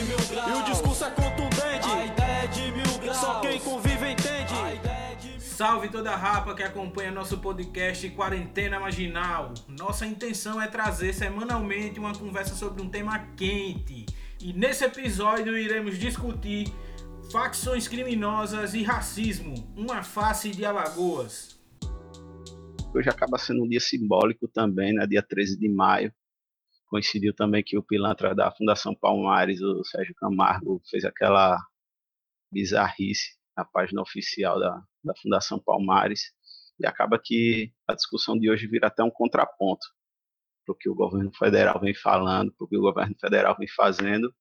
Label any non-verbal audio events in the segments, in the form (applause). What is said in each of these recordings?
de mil graus. E o discurso é contundente. A ideia é de mil graus. Só quem convive entende. Salve toda a rapa que acompanha nosso podcast Quarentena Marginal. Nossa intenção é trazer semanalmente uma conversa sobre um tema quente. E nesse episódio iremos discutir facções criminosas e racismo, uma face de Alagoas. Hoje acaba sendo um dia simbólico também, né? dia 13 de maio. Coincidiu também que o pilantra da Fundação Palmares, o Sérgio Camargo, fez aquela bizarrice na página oficial da, da Fundação Palmares. E acaba que a discussão de hoje vira até um contraponto para o que o governo federal vem falando, para o que o governo federal vem fazendo,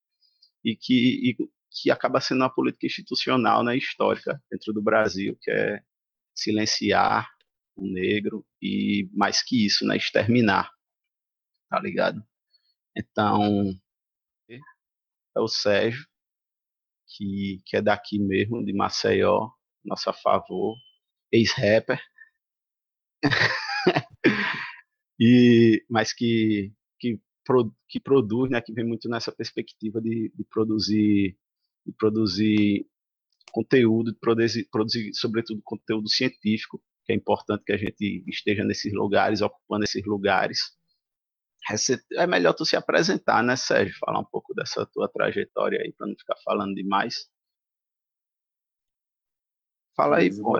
e que, e que acaba sendo uma política institucional, né, histórica dentro do Brasil, que é silenciar o negro e mais que isso, né, exterminar, tá ligado? Então é o Sérgio que, que é daqui mesmo, de Maceió, nosso a favor, ex-rapper, (laughs) e mas que que, pro, que produz, né, que vem muito nessa perspectiva de, de produzir de produzir conteúdo, de produzir, produzir, sobretudo, conteúdo científico, que é importante que a gente esteja nesses lugares, ocupando esses lugares. É melhor tu se apresentar, né, Sérgio? Falar um pouco dessa tua trajetória aí, para não ficar falando demais. Fala aí, pô.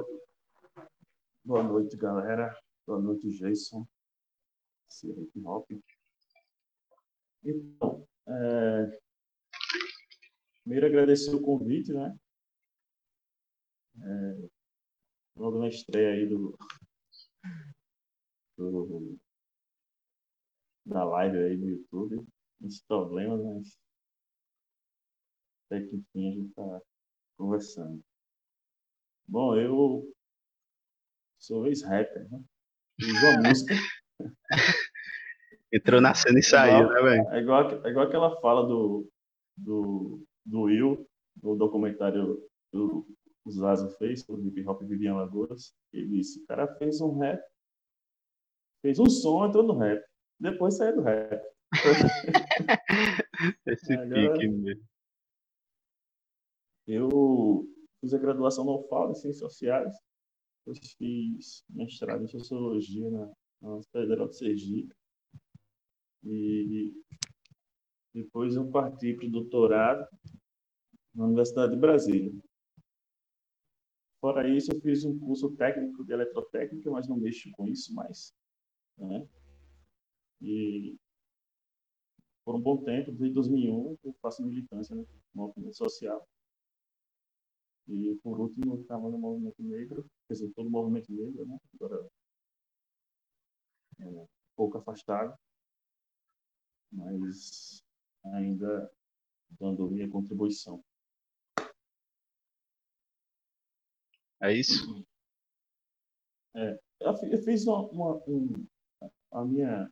Boa noite, galera. Boa noite, Jason. Hip Hop. Então, é, Primeiro, agradecer o convite, né? É, logo na estreia aí do, do, da live aí do YouTube. Muitos problemas, mas até que enfim a gente está conversando. Bom, eu sou ex-rapper, né? Fiz uma (laughs) música. Entrou na cena e saiu, né, velho? É igual, é igual aquela fala do, do do Will, no documentário do o Zazo fez, o hip hop Vivian Lagoas, ele disse, o cara fez um rap, fez um som, entrou no rap, depois saiu do rap. (laughs) Esse Agora, pique mesmo. Eu fiz a graduação no UFAL, em Ciências Sociais, eu fiz mestrado em Sociologia na, na Federal de Sergipe, e depois eu parti para o doutorado na Universidade de Brasília. Fora isso, eu fiz um curso técnico de eletrotécnica, mas não mexo com isso mais. Né? E por um bom tempo, desde 2001, eu faço militância no movimento social. E, por último, eu estava no movimento negro, quer dizer, todo o movimento negro, né? agora é, um pouco afastado, mas ainda dando minha contribuição. É isso? É, eu fiz uma, uma um, a minha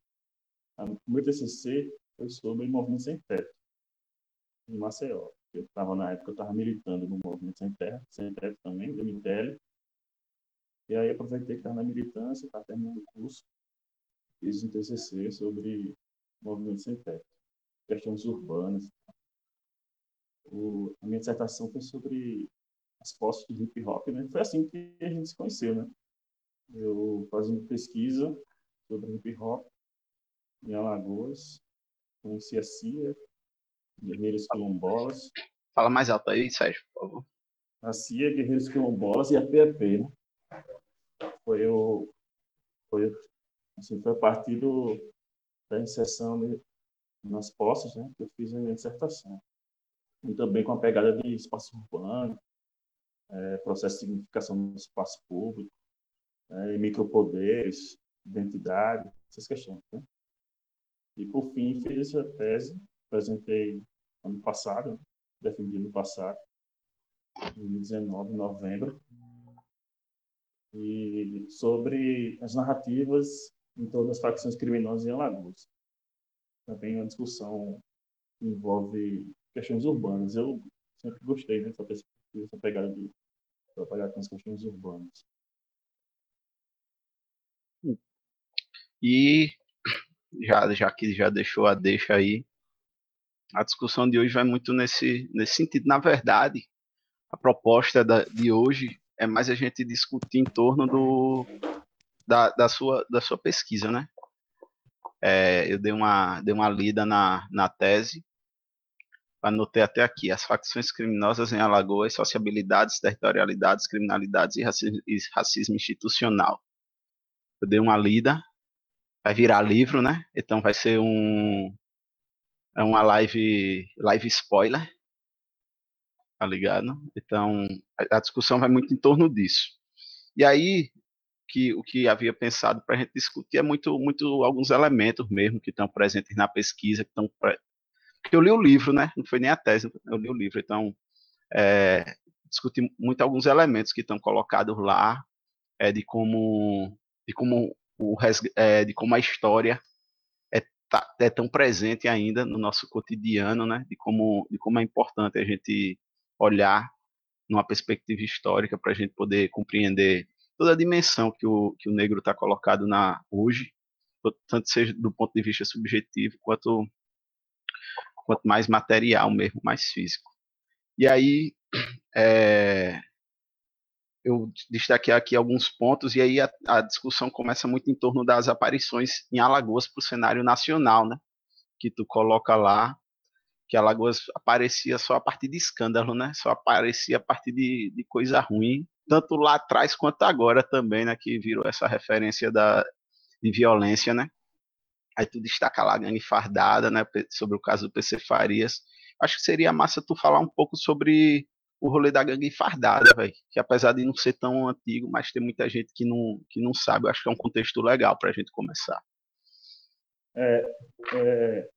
o meu TCC foi sobre movimento sem teto em Maceió. Eu estava na época eu estava militando no movimento sem terra, sem teto também, do MTL. E aí aproveitei que estava na militância, estava terminando o curso, fiz um TCC sobre movimento sem teto, questões urbanas. O, a minha dissertação foi sobre as postas do hip hop, né? Foi assim que a gente se conheceu, né? Eu fazendo pesquisa sobre hip hop em Alagoas, conheci a CIA, Guerreiros Quilombolas. Fala mais alto aí, Sérgio, por favor. A CIA, Guerreiros Quilombolas e a PEP, né? Foi o foi assim, foi a partir do, da inserção de, nas postas, né, que eu fiz a minha dissertação. E também com a pegada de espaço urbano, é, processo de significação do espaço público, é, micropoderes, identidade, essas questões. Né? E, por fim, fiz essa tese, apresentei ano passado, né? defendi no passado, em 2019, em novembro, e sobre as narrativas em todas as facções criminosas em Alagoas. Também uma discussão que envolve questões urbanas. Eu sempre gostei dessa perspectiva essa pegada de trabalhar com as questões urbanas. E já, já que já deixou a deixa aí, a discussão de hoje vai muito nesse, nesse sentido. Na verdade, a proposta da, de hoje é mais a gente discutir em torno do, da, da, sua, da sua pesquisa, né? É, eu dei uma, dei uma lida na, na tese, anotei até aqui, as facções criminosas em Alagoas, sociabilidades, territorialidades, criminalidades e racismo, e racismo institucional. Eu dei uma lida, vai virar livro, né? Então vai ser um, é uma live, live spoiler, tá ligado? Então, a, discussão vai muito em torno disso. E aí, que o que havia pensado para a gente discutir é muito, muito alguns elementos mesmo que estão presentes na pesquisa, que estão porque eu li o livro, né? Não foi nem a tese, eu li o livro, então é, discuti muito alguns elementos que estão colocados lá, é, de como de como o é, de como a história tá, é tão presente ainda no nosso cotidiano, né? De como, de como é importante a gente olhar numa perspectiva histórica para a gente poder compreender toda a dimensão que o, que o negro está colocado na hoje, tanto seja do ponto de vista subjetivo quanto quanto mais material mesmo, mais físico. E aí é, eu destaquei aqui alguns pontos, e aí a, a, discussão começa muito em torno das aparições em Alagoas para o cenário nacional, né? Que tu coloca lá que Alagoas aparecia só a partir de escândalo, né? Só aparecia a partir de, de coisa ruim, tanto lá atrás quanto agora também, né? Que virou essa referência da, de violência, né? Aí tu destaca lá a gangue fardada, né? Sobre o caso do PC Farias. Acho que seria massa tu falar um pouco sobre o rolê da gangue fardada, velho. Que apesar de não ser tão antigo, mas tem muita gente que não, que não sabe. Eu acho que é um contexto legal para a gente começar. É, é,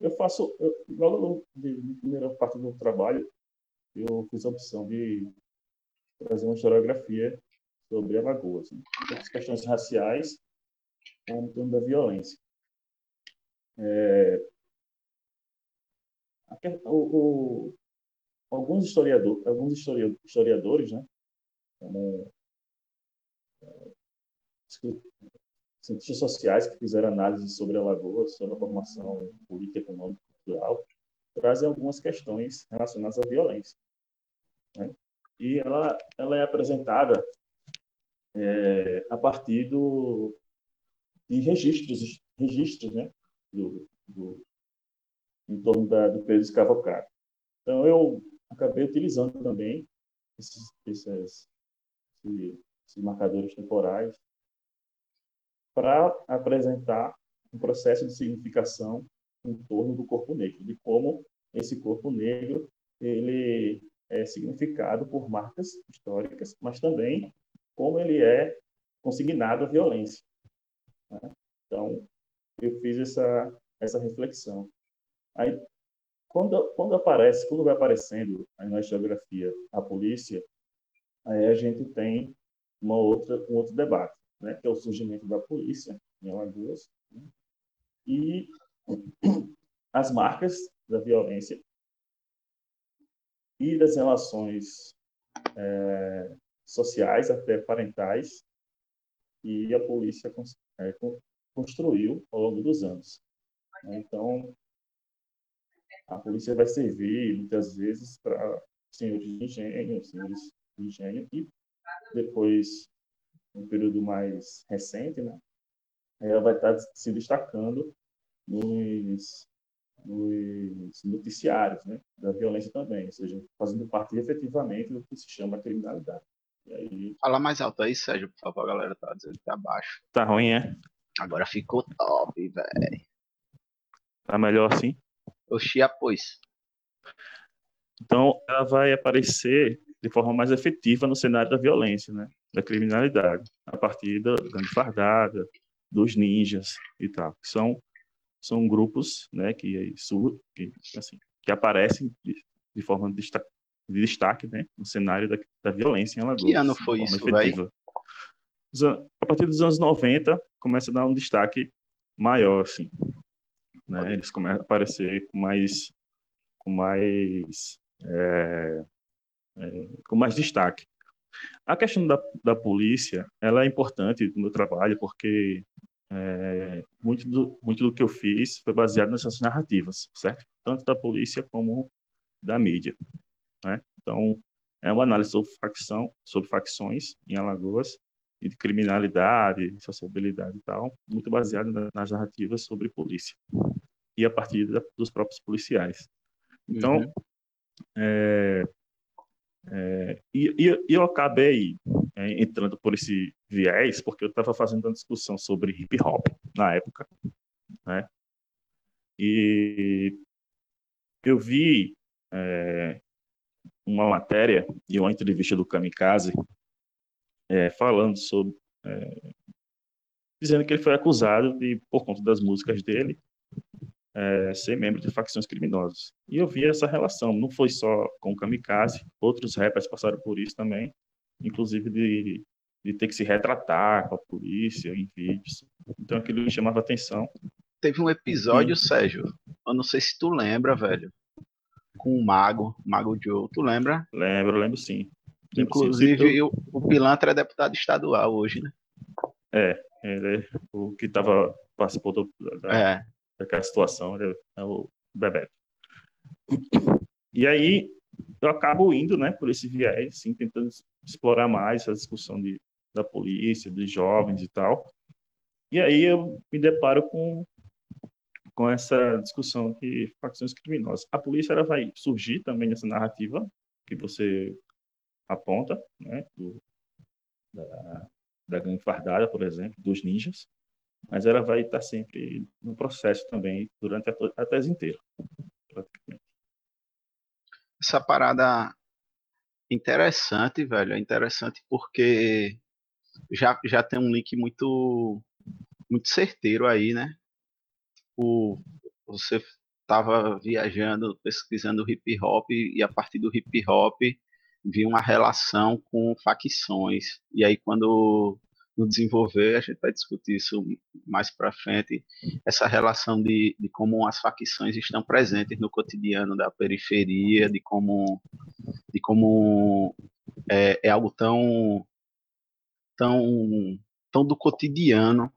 eu faço, eu, logo na primeira parte do trabalho, eu fiz a opção de trazer uma historiografia sobre Alagoas, né? as questões raciais, como tema da violência. É, o, o, alguns historiadores, alguns historiadores, né, como é, cientistas sociais que fizeram análise sobre a lagoa, sobre a formação política, econômica cultural, trazem algumas questões relacionadas à violência. Né? E ela, ela é apresentada é, a partir do, de registros, registros né, do, do, em torno da, do peso escravocrata. Então, eu acabei utilizando também esses, esses, esses marcadores temporais para apresentar um processo de significação em torno do corpo negro, de como esse corpo negro ele é significado por marcas históricas, mas também como ele é consignado à violência. Né? Então, eu fiz essa, essa reflexão. Aí, quando, quando aparece, quando vai aparecendo na historiografia a polícia, aí a gente tem uma outra, um outro debate, né, que é o surgimento da polícia em Alagoas né, e (clears throat) as marcas da violência e das relações é, sociais, até parentais, que a polícia é, construiu ao longo dos anos. Então, a polícia vai servir muitas vezes para senhores de engenho, senhores de engenho e depois, um período mais recente, né, ela vai estar se destacando nos, nos noticiários né, da violência também, ou seja, fazendo parte efetivamente do que se chama criminalidade. Aí... Fala mais alto aí, Sérgio, por favor, a galera tá dizendo que tá baixo. Tá ruim, é? Agora ficou top, velho. Tá melhor assim? Oxi, após. Então, ela vai aparecer de forma mais efetiva no cenário da violência, né? da criminalidade, a partir da grande fardada, dos ninjas e tal. São, são grupos né, que, que, assim, que aparecem de, de forma de destaque, de destaque né, no cenário da, da violência em Alagoas. Que ano foi isso, efetiva. A partir dos anos 90, começa a dar um destaque maior, assim né? Eles começam a aparecer com mais, com mais, é, é, com mais destaque. A questão da, da polícia, ela é importante no meu trabalho porque é, muito, do, muito do que eu fiz foi baseado nessas narrativas, certo? tanto da polícia como da mídia. Né? Então, é uma análise sobre facção, sobre facções em Alagoas e de criminalidade, sociabilidade e tal, muito baseada nas narrativas sobre polícia e a partir da, dos próprios policiais. Então, uhum. é, é, e, e, eu acabei é, entrando por esse viés porque eu estava fazendo uma discussão sobre hip hop na época, né? E eu vi é, uma matéria e uma entrevista do Kamikaze é, falando sobre é, dizendo que ele foi acusado de por conta das músicas dele é, ser membro de facções criminosas. E eu vi essa relação, não foi só com o Kamikaze, outros rappers passaram por isso também, inclusive de, de ter que se retratar com a polícia em vídeos. Então aquilo me chamava atenção. Teve um episódio, Sérgio, eu não sei se tu lembra, velho, com o Mago, Mago Joe, tu lembra? Lembro, lembro sim. Inclusive, eu... o Pilantra é deputado estadual hoje, né? É, ele é o que tava, participou do, da, é daquela situação, é, é o Bebeto. E aí eu acabo indo, né, por esse viés, assim, tentando explorar mais essa discussão de, da polícia, dos jovens e tal. E aí eu me deparo com com essa discussão de facções criminosas. A polícia ela vai surgir também nessa narrativa que você aponta, né, do, da, da gangue fardada, por exemplo, dos ninjas, mas ela vai estar sempre no processo também durante a, a tese inteira. Essa parada interessante, velho, é interessante porque já, já tem um link muito muito certeiro aí, né? O, você estava viajando, pesquisando hip hop e a partir do hip hop vi uma relação com facções. E aí quando no desenvolver, a gente vai discutir isso mais para frente, essa relação de, de como as facções estão presentes no cotidiano da periferia, de como, de como é, é algo tão, tão, tão do cotidiano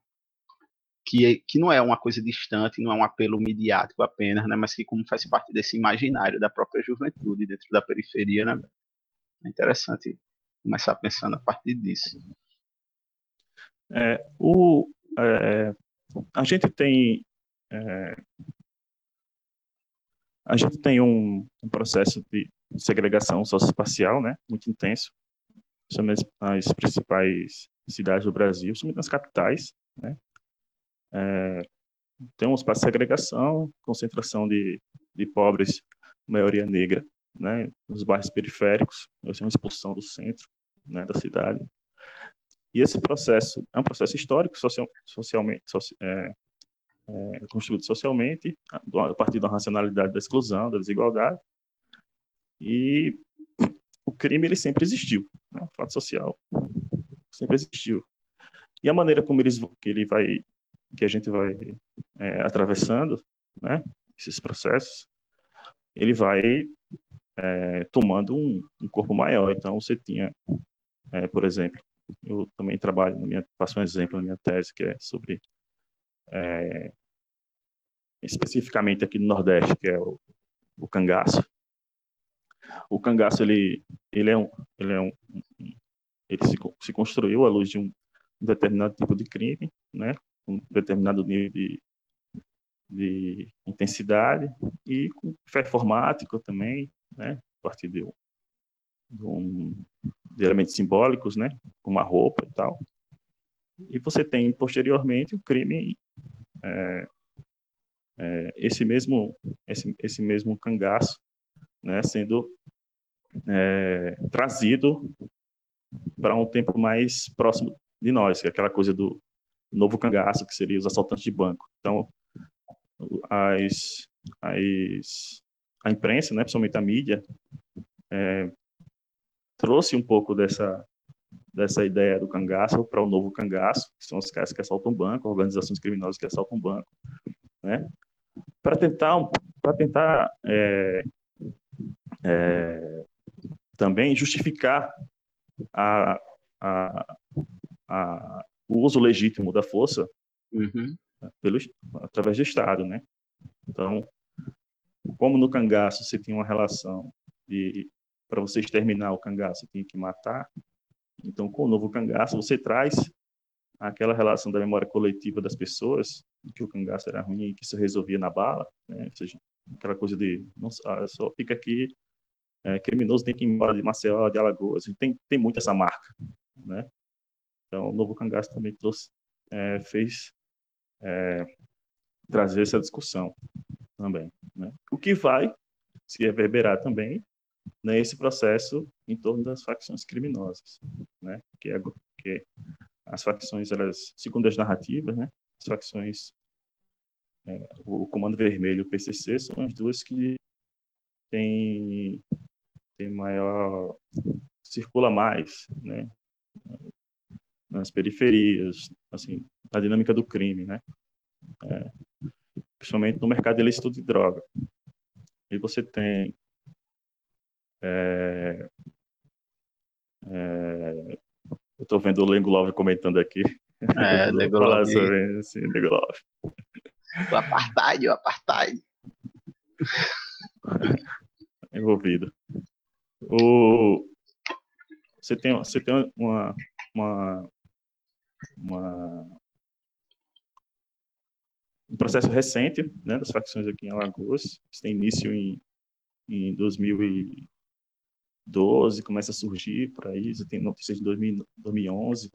que, é, que não é uma coisa distante, não é um apelo midiático apenas, né, mas que como faz parte desse imaginário da própria juventude dentro da periferia, né? É interessante começar pensando a partir disso. É, o, é, a gente tem é, a gente tem um, um processo de segregação socioespacial, né, muito intenso. São as, as principais cidades do Brasil, são nas capitais, né. É, tem um espaço de segregação, concentração de, de pobres, maioria negra, né, nos bairros periféricos, uma expulsão do centro, né, da cidade. E esse processo é um processo histórico, social, socialmente, soci, é, é, construído socialmente, a partir da racionalidade da exclusão, da desigualdade. E o crime ele sempre existiu, né? o fato social sempre existiu. E a maneira como eles, que ele vai, que a gente vai é, atravessando, né, esses processos, ele vai é, tomando um, um, corpo maior. Então você tinha, é, por exemplo, eu também trabalho, na minha, faço um exemplo na minha tese, que é sobre, é, especificamente aqui no Nordeste, que é o, o cangaço. O cangaço, ele, ele é um, ele é um, ele se, se construiu à luz de um determinado tipo de crime, né, um determinado nível de, de intensidade e com performático também, né, a partir de de, um, de elementos simbólicos, né, como a roupa e tal. E você tem posteriormente o crime, é, é, esse mesmo esse, esse mesmo cangaço, né, sendo é, trazido para um tempo mais próximo de nós, que é aquela coisa do novo cangaço, que seria os assaltantes de banco. Então, as, as, a imprensa, né, principalmente a mídia, é, trouxe um pouco dessa dessa ideia do cangaço para o novo cangaço, que são os caras que assaltam banco, organizações criminosas que assaltam banco, né? Para tentar para tentar é, é, também justificar a, a, a, o uso legítimo da força uhum. pelo, através do Estado, né? Então, como no cangaço você tinha uma relação de para você exterminar o cangaço, você tinha que matar. Então, com o novo cangaço, você traz aquela relação da memória coletiva das pessoas, que o cangaço era ruim e que se resolvia na bala, né? ou seja, aquela coisa de não, só fica aqui, é, criminoso tem que ir embora de Maceió, de Alagoas, tem, tem muito essa marca, né? Então, o novo cangaço também trouxe, é, fez é, trazer essa discussão também, né? O que vai se reverberar também nesse processo em torno das facções criminosas, né? Que, é, que as facções, elas, segundo as narrativas, né? As facções, é, o Comando Vermelho e o PCC são as duas que têm, têm maior, circula mais, né? Nas periferias, assim, na dinâmica do crime, né? É, principalmente no mercado ilícito de droga. E você tem é, é, eu estou vendo o Lengo Love comentando aqui. É, (laughs) Lengo Love. Sobre, Lengo Love. O apartheid, o apartheid. (laughs) Envolvido. O, você tem, você tem uma, uma, uma, um processo recente né, das facções aqui em Alagoas, que tem início em, em 2000 2012 começa a surgir por aí, você tem notícias de 2000, 2011,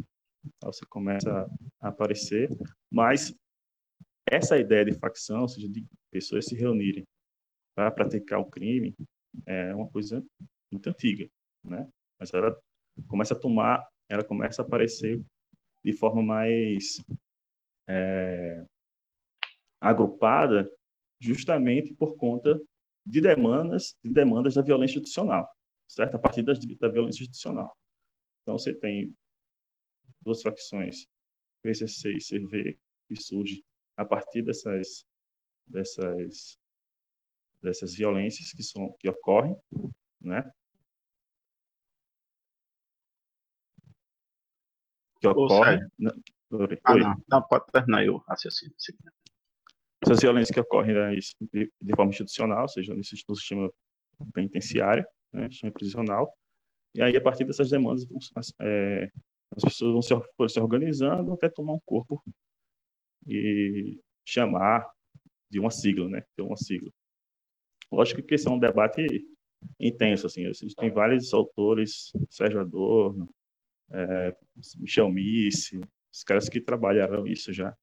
então você começa a aparecer, mas essa ideia de facção, ou seja, de pessoas se reunirem para praticar o crime, é uma coisa muito antiga, né? Mas ela começa a tomar, ela começa a aparecer de forma mais é, agrupada, justamente por conta de demandas, de demandas da violência institucional certo? A partir das, da violência institucional. Então, você tem duas facções, PCC e CV, que surge a partir dessas, dessas, dessas violências que, são, que ocorrem, né? Que ocorrem... ah, não. não, pode terminar aí o raciocínio. Essas violências que ocorrem né, de, de forma institucional, ou seja, no sistema penitenciário, né, sistema prisional. E aí, a partir dessas demandas, as, é, as pessoas vão se, se organizando até tomar um corpo e chamar de uma sigla, né? Ter uma sigla. Lógico que esse é um debate intenso, assim. A gente tem vários autores, Sérgio Adorno, é, Michel Misse, os caras que trabalharam isso já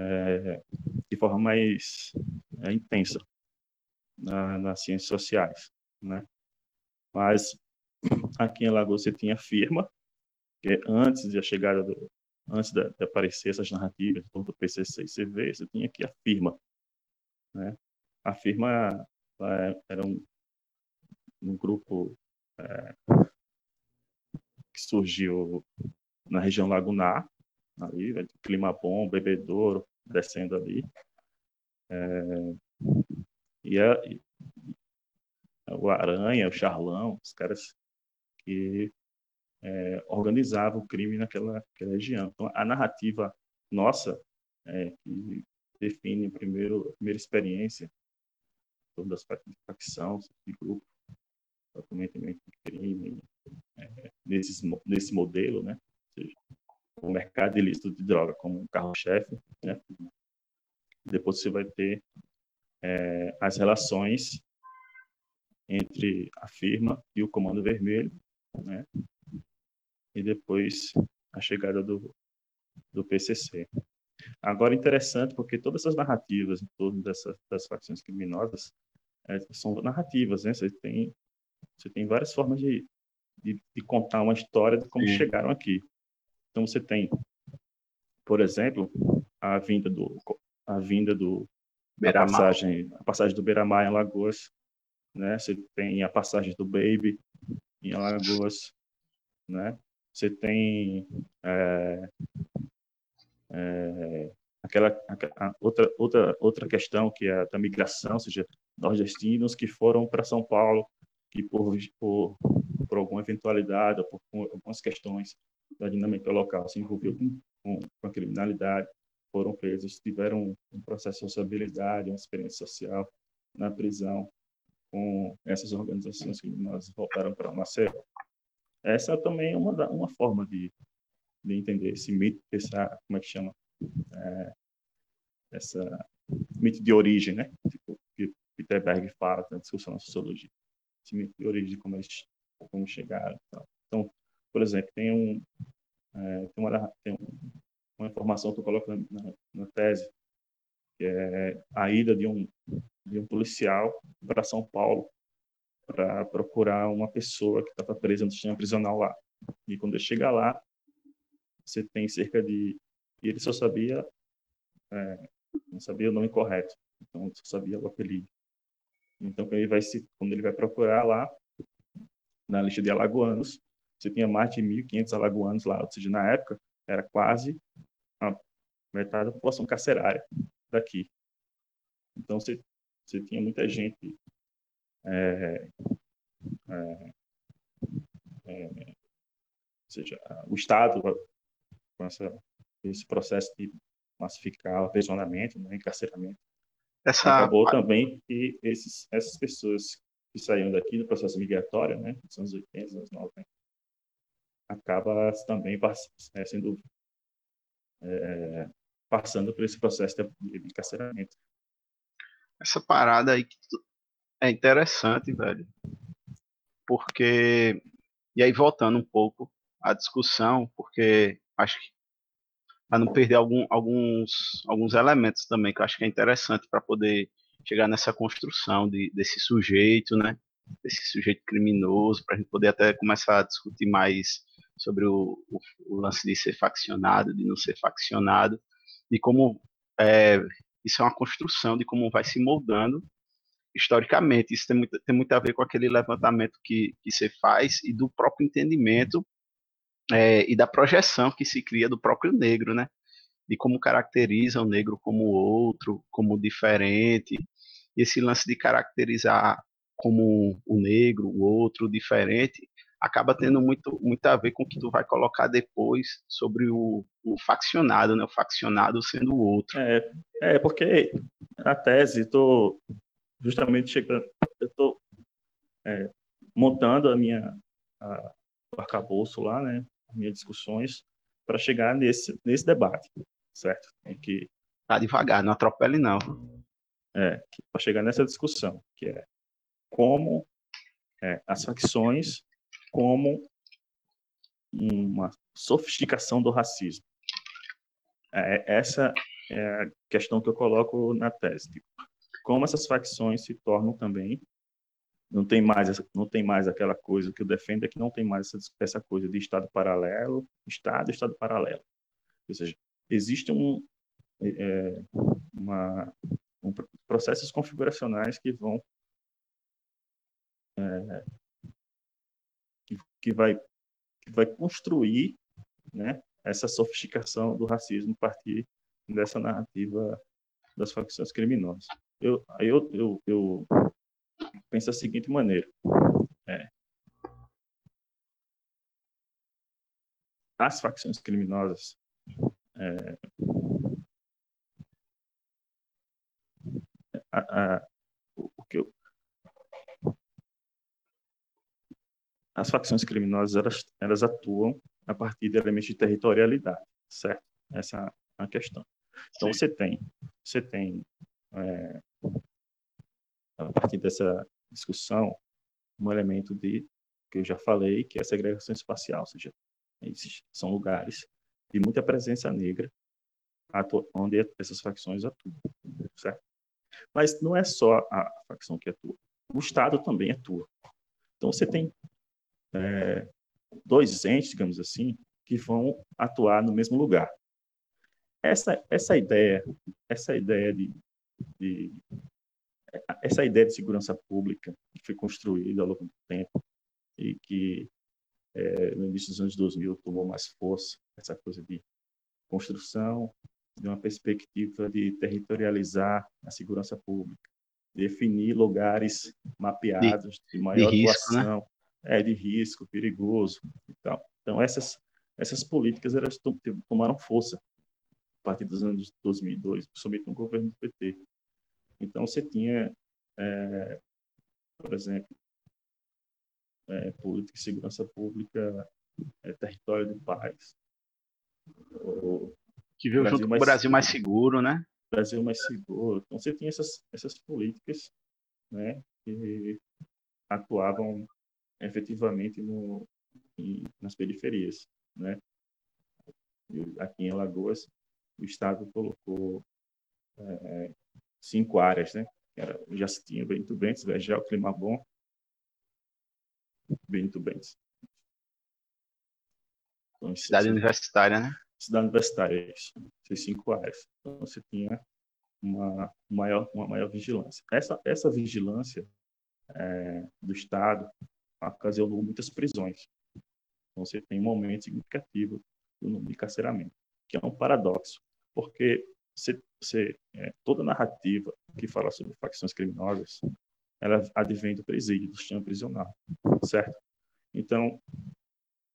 é, de forma mais é, intensa na, nas ciências sociais, né? Mas aqui em Alagoas você tinha firma, que antes da chegada do antes de, de aparecer essas narrativas do PCC e CV, você tinha aqui a firma, né? A firma era um, um grupo é, que surgiu na região lagunar, ali, né, clima bom, bebedouro, descendo ali. É, e, a, o Aranha, o Charlão, os caras que é, organizavam o crime naquela, naquela, região. Então, a narrativa nossa, é, que define primeiro, a primeira experiência toda as facção, de grupo, documentamento de crime, é, nesses, nesse modelo, né? Ou seja, o mercado ilícito de droga como carro-chefe, né? Depois você vai ter é, as relações entre a firma e o Comando Vermelho, né? E depois a chegada do, do PCC. Agora, interessante, porque todas essas narrativas em torno dessas, das facções criminosas é, são narrativas, né? Você tem, você tem várias formas de, de, de contar uma história de como Sim. chegaram aqui. Então, você tem, por exemplo, a vinda do, a vinda do a passagem, a passagem do Beira-Mar em Alagoas, né? Você tem a passagem do Baby em Alagoas, né? Você tem é, é, aquela outra outra outra questão que é a da migração, ou seja, nordestinos que foram para São Paulo que por, por por alguma eventualidade ou por algumas questões da dinâmica local se envolveu com, com, com a criminalidade, foram presos, tiveram um processo de sociabilidade, uma experiência social na prisão com essas organizações que nós voltaram para Maceió. Essa também é uma, uma forma de, de entender esse mito, essa, como é que chama? É, essa mito de origem, né? Tipo, que Peter Berg fala na discussão da sociologia. Esse mito de origem, como eles como chegaram. Então, por exemplo, tem um é, tem, uma, tem uma informação que eu coloco na, na tese, que é a ida de um de um policial para São Paulo para procurar uma pessoa que estava presa no sistema prisional lá. E quando ele chega lá, você tem cerca de. E ele só sabia. É, não sabia o nome correto. Então, só sabia o apelido. Então, ele vai, se, quando ele vai procurar lá, na lista de alagoanos, você tinha mais de 1.500 alagoanos lá. Ou seja, na época, era quase a metade da população carcerária daqui. Então, você você tinha muita gente é, é, é, ou seja, o Estado com essa, esse processo de massificar o aprisionamento, né, encarceramento, essa... acabou também que esses, essas pessoas que saíram daqui do processo migratório, né, nos anos 80, anos 90, acaba também é, sendo é, passando por esse processo de encarceramento. Essa parada aí é interessante, velho. Porque. E aí, voltando um pouco à discussão, porque acho que. Para não perder algum, alguns, alguns elementos também, que eu acho que é interessante para poder chegar nessa construção de, desse sujeito, né? Desse sujeito criminoso, para a gente poder até começar a discutir mais sobre o, o, o, lance de ser faccionado, de não ser faccionado, e como é, isso é uma construção de como vai se moldando historicamente. Isso tem muito, tem muito a ver com aquele levantamento que, que você faz e do próprio entendimento é, e da projeção que se cria do próprio negro, né? De como caracteriza o negro como outro, como diferente. Esse lance de caracterizar como o negro, o outro, o diferente, acaba tendo muito, muito a ver com o que tu vai colocar depois sobre o, o faccionado, né? O faccionado sendo o outro. É, é porque a tese, estou justamente chegando, eu estou é, montando a minha a, o arcabouço lá, né? As minhas discussões para chegar nesse, nesse debate, certo? Em que tá devagar, não atropele não. É, para chegar nessa discussão, que é como é, as facções como uma sofisticação do racismo. É, essa é a questão que eu coloco na tese. Tipo, como essas facções se tornam também não tem mais não tem mais aquela coisa que eu defendo é que não tem mais essa, essa coisa de estado paralelo, estado, estado paralelo. Ou seja, existe um, é, uma, um processos configuracionais que vão é, que vai, que vai construir né, essa sofisticação do racismo a partir dessa narrativa das facções criminosas. Eu, eu, eu, eu penso da seguinte maneira. É, as facções criminosas é, a, a, o que eu, as facções criminosas elas, elas atuam a partir de elementos de territorialidade, certo? Essa é a questão. Então Sim. você tem, você tem é, a partir dessa discussão um elemento de que eu já falei, que é a segregação espacial, ou seja, esses são lugares de muita presença negra onde essas facções atuam, certo? Mas não é só a facção que atua, o Estado também atua. Então você tem é, dois entes, digamos assim, que vão atuar no mesmo lugar. Essa, essa ideia, essa ideia de, de essa ideia de segurança pública que foi construída ao longo do tempo e que é, no início dos anos 2000 tomou mais força, essa coisa de construção de uma perspectiva de territorializar a segurança pública, definir lugares mapeados de, de maior de risco, né? É, de risco, perigoso e tal. Então, essas, essas políticas elas tomaram força a partir dos anos 2002, principalmente no governo do PT. Então, você tinha é, por exemplo, é, política e segurança pública, é, território de paz. O, que veio junto com o Brasil mais seguro, né? Brasil mais seguro. Então você tinha essas, essas políticas né, que atuavam efetivamente no, em, nas periferias. Né? aqui em Alagoas, o Estado colocou é, cinco áreas, né? Era, já se tinha Bento Bentes, Vergel, Clima Bom, Bento Bentes. Então, cidade universitária, né? Cidade universitária, isso. Essas cinco áreas. Então, você tinha uma maior, uma maior vigilância. Essa, essa vigilância é, do Estado ocasionou muitas prisões. Então, você tem um momento significativo do número de carceramento, que é um paradoxo, porque você, você, é, toda narrativa que fala sobre facções criminosas, ela advém do presídio, do sistema prisional, certo? Então,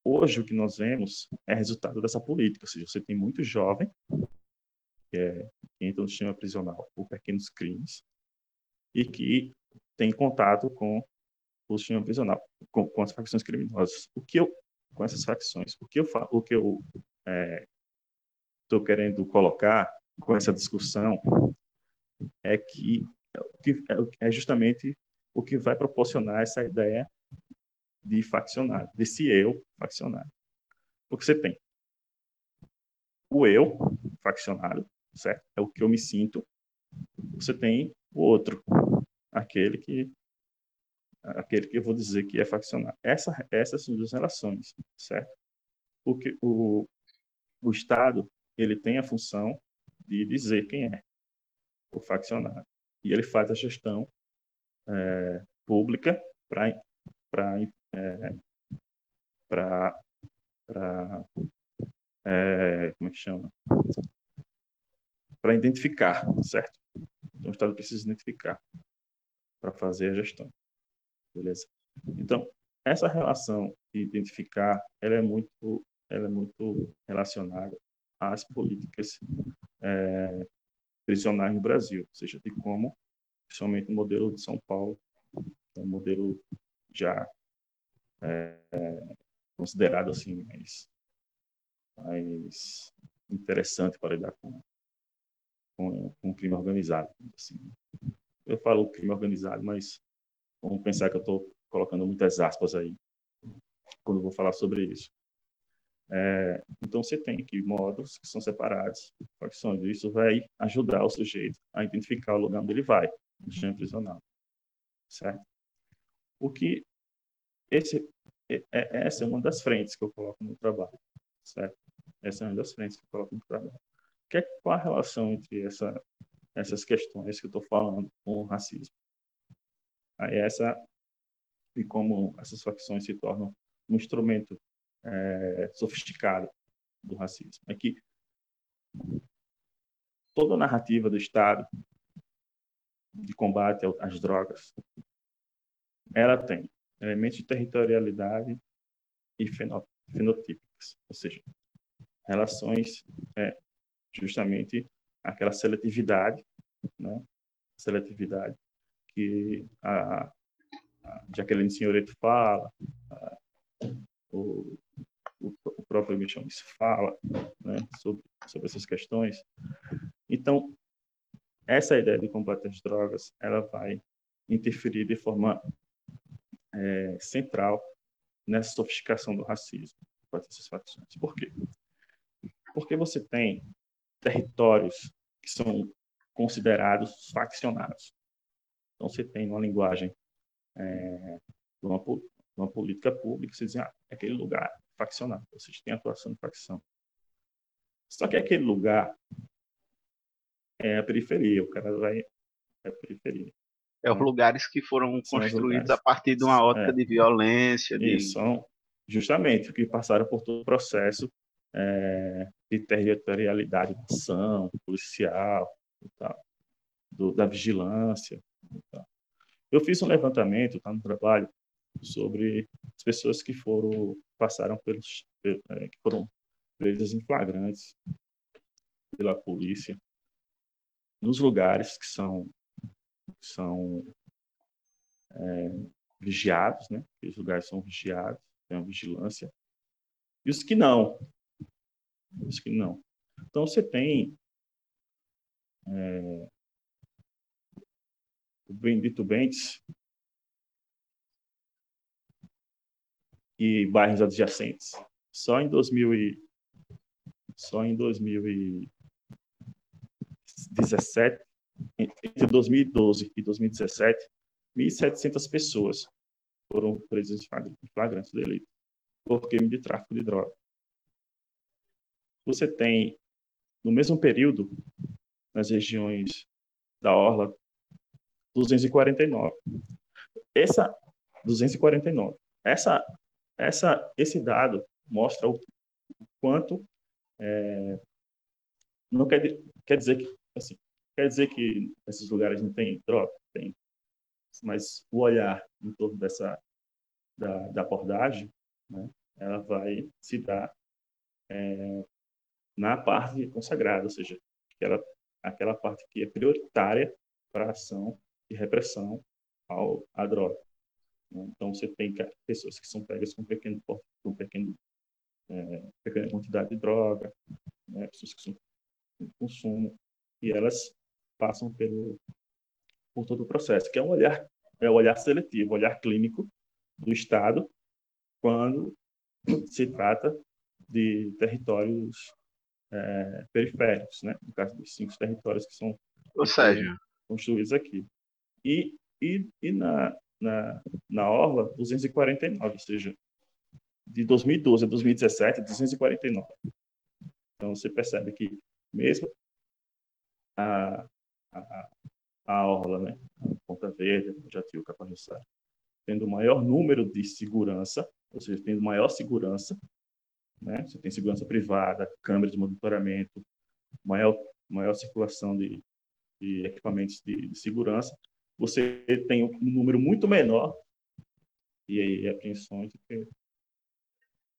hoje o que nós vemos é resultado dessa política, ou seja, você tem muito jovem que, é, que entra no sistema prisional por pequenos crimes e que tem contato com o sistema prisional, com, com as facções criminosas. O que eu com essas facções. O que eu o que eu estou é, querendo colocar com essa discussão é que é justamente o que vai proporcionar essa ideia de faccionário, desse eu faccionário. Porque você tem o eu faccionário, certo? É o que eu me sinto. Você tem o outro, aquele que aquele que eu vou dizer que é faccionário. Essa, essas são duas relações, certo? Porque o, o Estado ele tem a função de dizer quem é o faccionário e ele faz a gestão é, pública para é, para é, como é que chama para identificar certo então o Estado precisa identificar para fazer a gestão beleza? Então, essa relação de identificar, ela é muito, ela é muito relacionada às políticas é, prisionais no Brasil, ou seja, de como, principalmente o modelo de São Paulo, é um modelo já é, considerado assim mais, mais interessante para lidar com, com o crime organizado. Assim. Eu falo crime organizado, mas Vamos pensar que eu estou colocando muitas aspas aí quando vou falar sobre isso. É, então você tem aqui modos que são separados, facções. Isso vai ajudar o sujeito a identificar o lugar onde ele vai, no sistema prisional, certo? O que esse é, é, essa é uma das frentes que eu coloco no trabalho, certo? Essa é uma das frentes que eu coloco no trabalho. Que, qual a relação entre essa, essas questões que eu estou falando com o racismo? Essa e como essas facções se tornam um instrumento é, sofisticado do racismo. É que toda a narrativa do Estado de combate às drogas, ela tem elementos de territorialidade e fenotípicas, ou seja, relações é, justamente aquela seletividade, né? seletividade que a, a Jaqueline Senhoreto fala, a, o, o, próprio Michel fala né, sobre, sobre essas questões. Então, essa ideia de combate às drogas, ela vai interferir de forma é, central nessa sofisticação do racismo essas facções. Por quê? Porque você tem territórios que são considerados faccionados. Então, você tem uma linguagem é, uma, uma política pública, você diz, ah, é aquele lugar faccionado, seja, tem atuação de facção. Só que aquele lugar é a periferia, o cara vai é a periferia. É os lugares que foram são construídos a partir de uma ótica é. de violência. De... Isso, são justamente que passaram por todo o processo é, de territorialidade da ação policial, do, da vigilância, eu fiz um levantamento, tá no trabalho, sobre as pessoas que foram passaram pelos é, que foram presas em flagrantes pela polícia nos lugares que são são é, vigiados, né? Aqueles lugares são vigiados, tem uma vigilância. E os que não. Os que não. Então, você tem é, Bendito Bentes e bairros adjacentes. Só em 2000 e, só em 2017, entre 2012 e 2017, 1.700 pessoas foram presas em flagrante delito por crime de tráfico de droga. Você tem, no mesmo período, nas regiões da Orla, 249. Essa 249. Essa, essa, esse dado mostra o quanto é, não quer, quer dizer que assim, quer dizer que esses lugares não tem droga, tem, mas o olhar em torno dessa da, da abordagem, né, ela vai se dar é, na parte consagrada, ou seja, aquela, aquela parte que é prioritária para a ação de repressão ao, à droga. Né? Então, você tem pessoas que são pegas com pequeno, com pequeno, é, pequena quantidade de droga, né? pessoas que são em consumo, e elas passam pelo, por todo o processo, que é um olhar, é um olhar seletivo, um olhar clínico do Estado, quando se trata de territórios é, periféricos, né? no caso dos cinco territórios que são Ou seja, construídos aqui. E, e, e na, na, na Orla, 249, ou seja, de 2012 a 2017, 249. Então, você percebe que mesmo a, a, a Orla, né, a Ponta Verde, Jatiuca, Capajuçara, tendo maior número de segurança, ou seja, tendo maior segurança, né? Você tem segurança privada, câmeras de monitoramento, maior, maior circulação de, de equipamentos de, de, segurança. Você tem um número muito menor e aí apreensões do que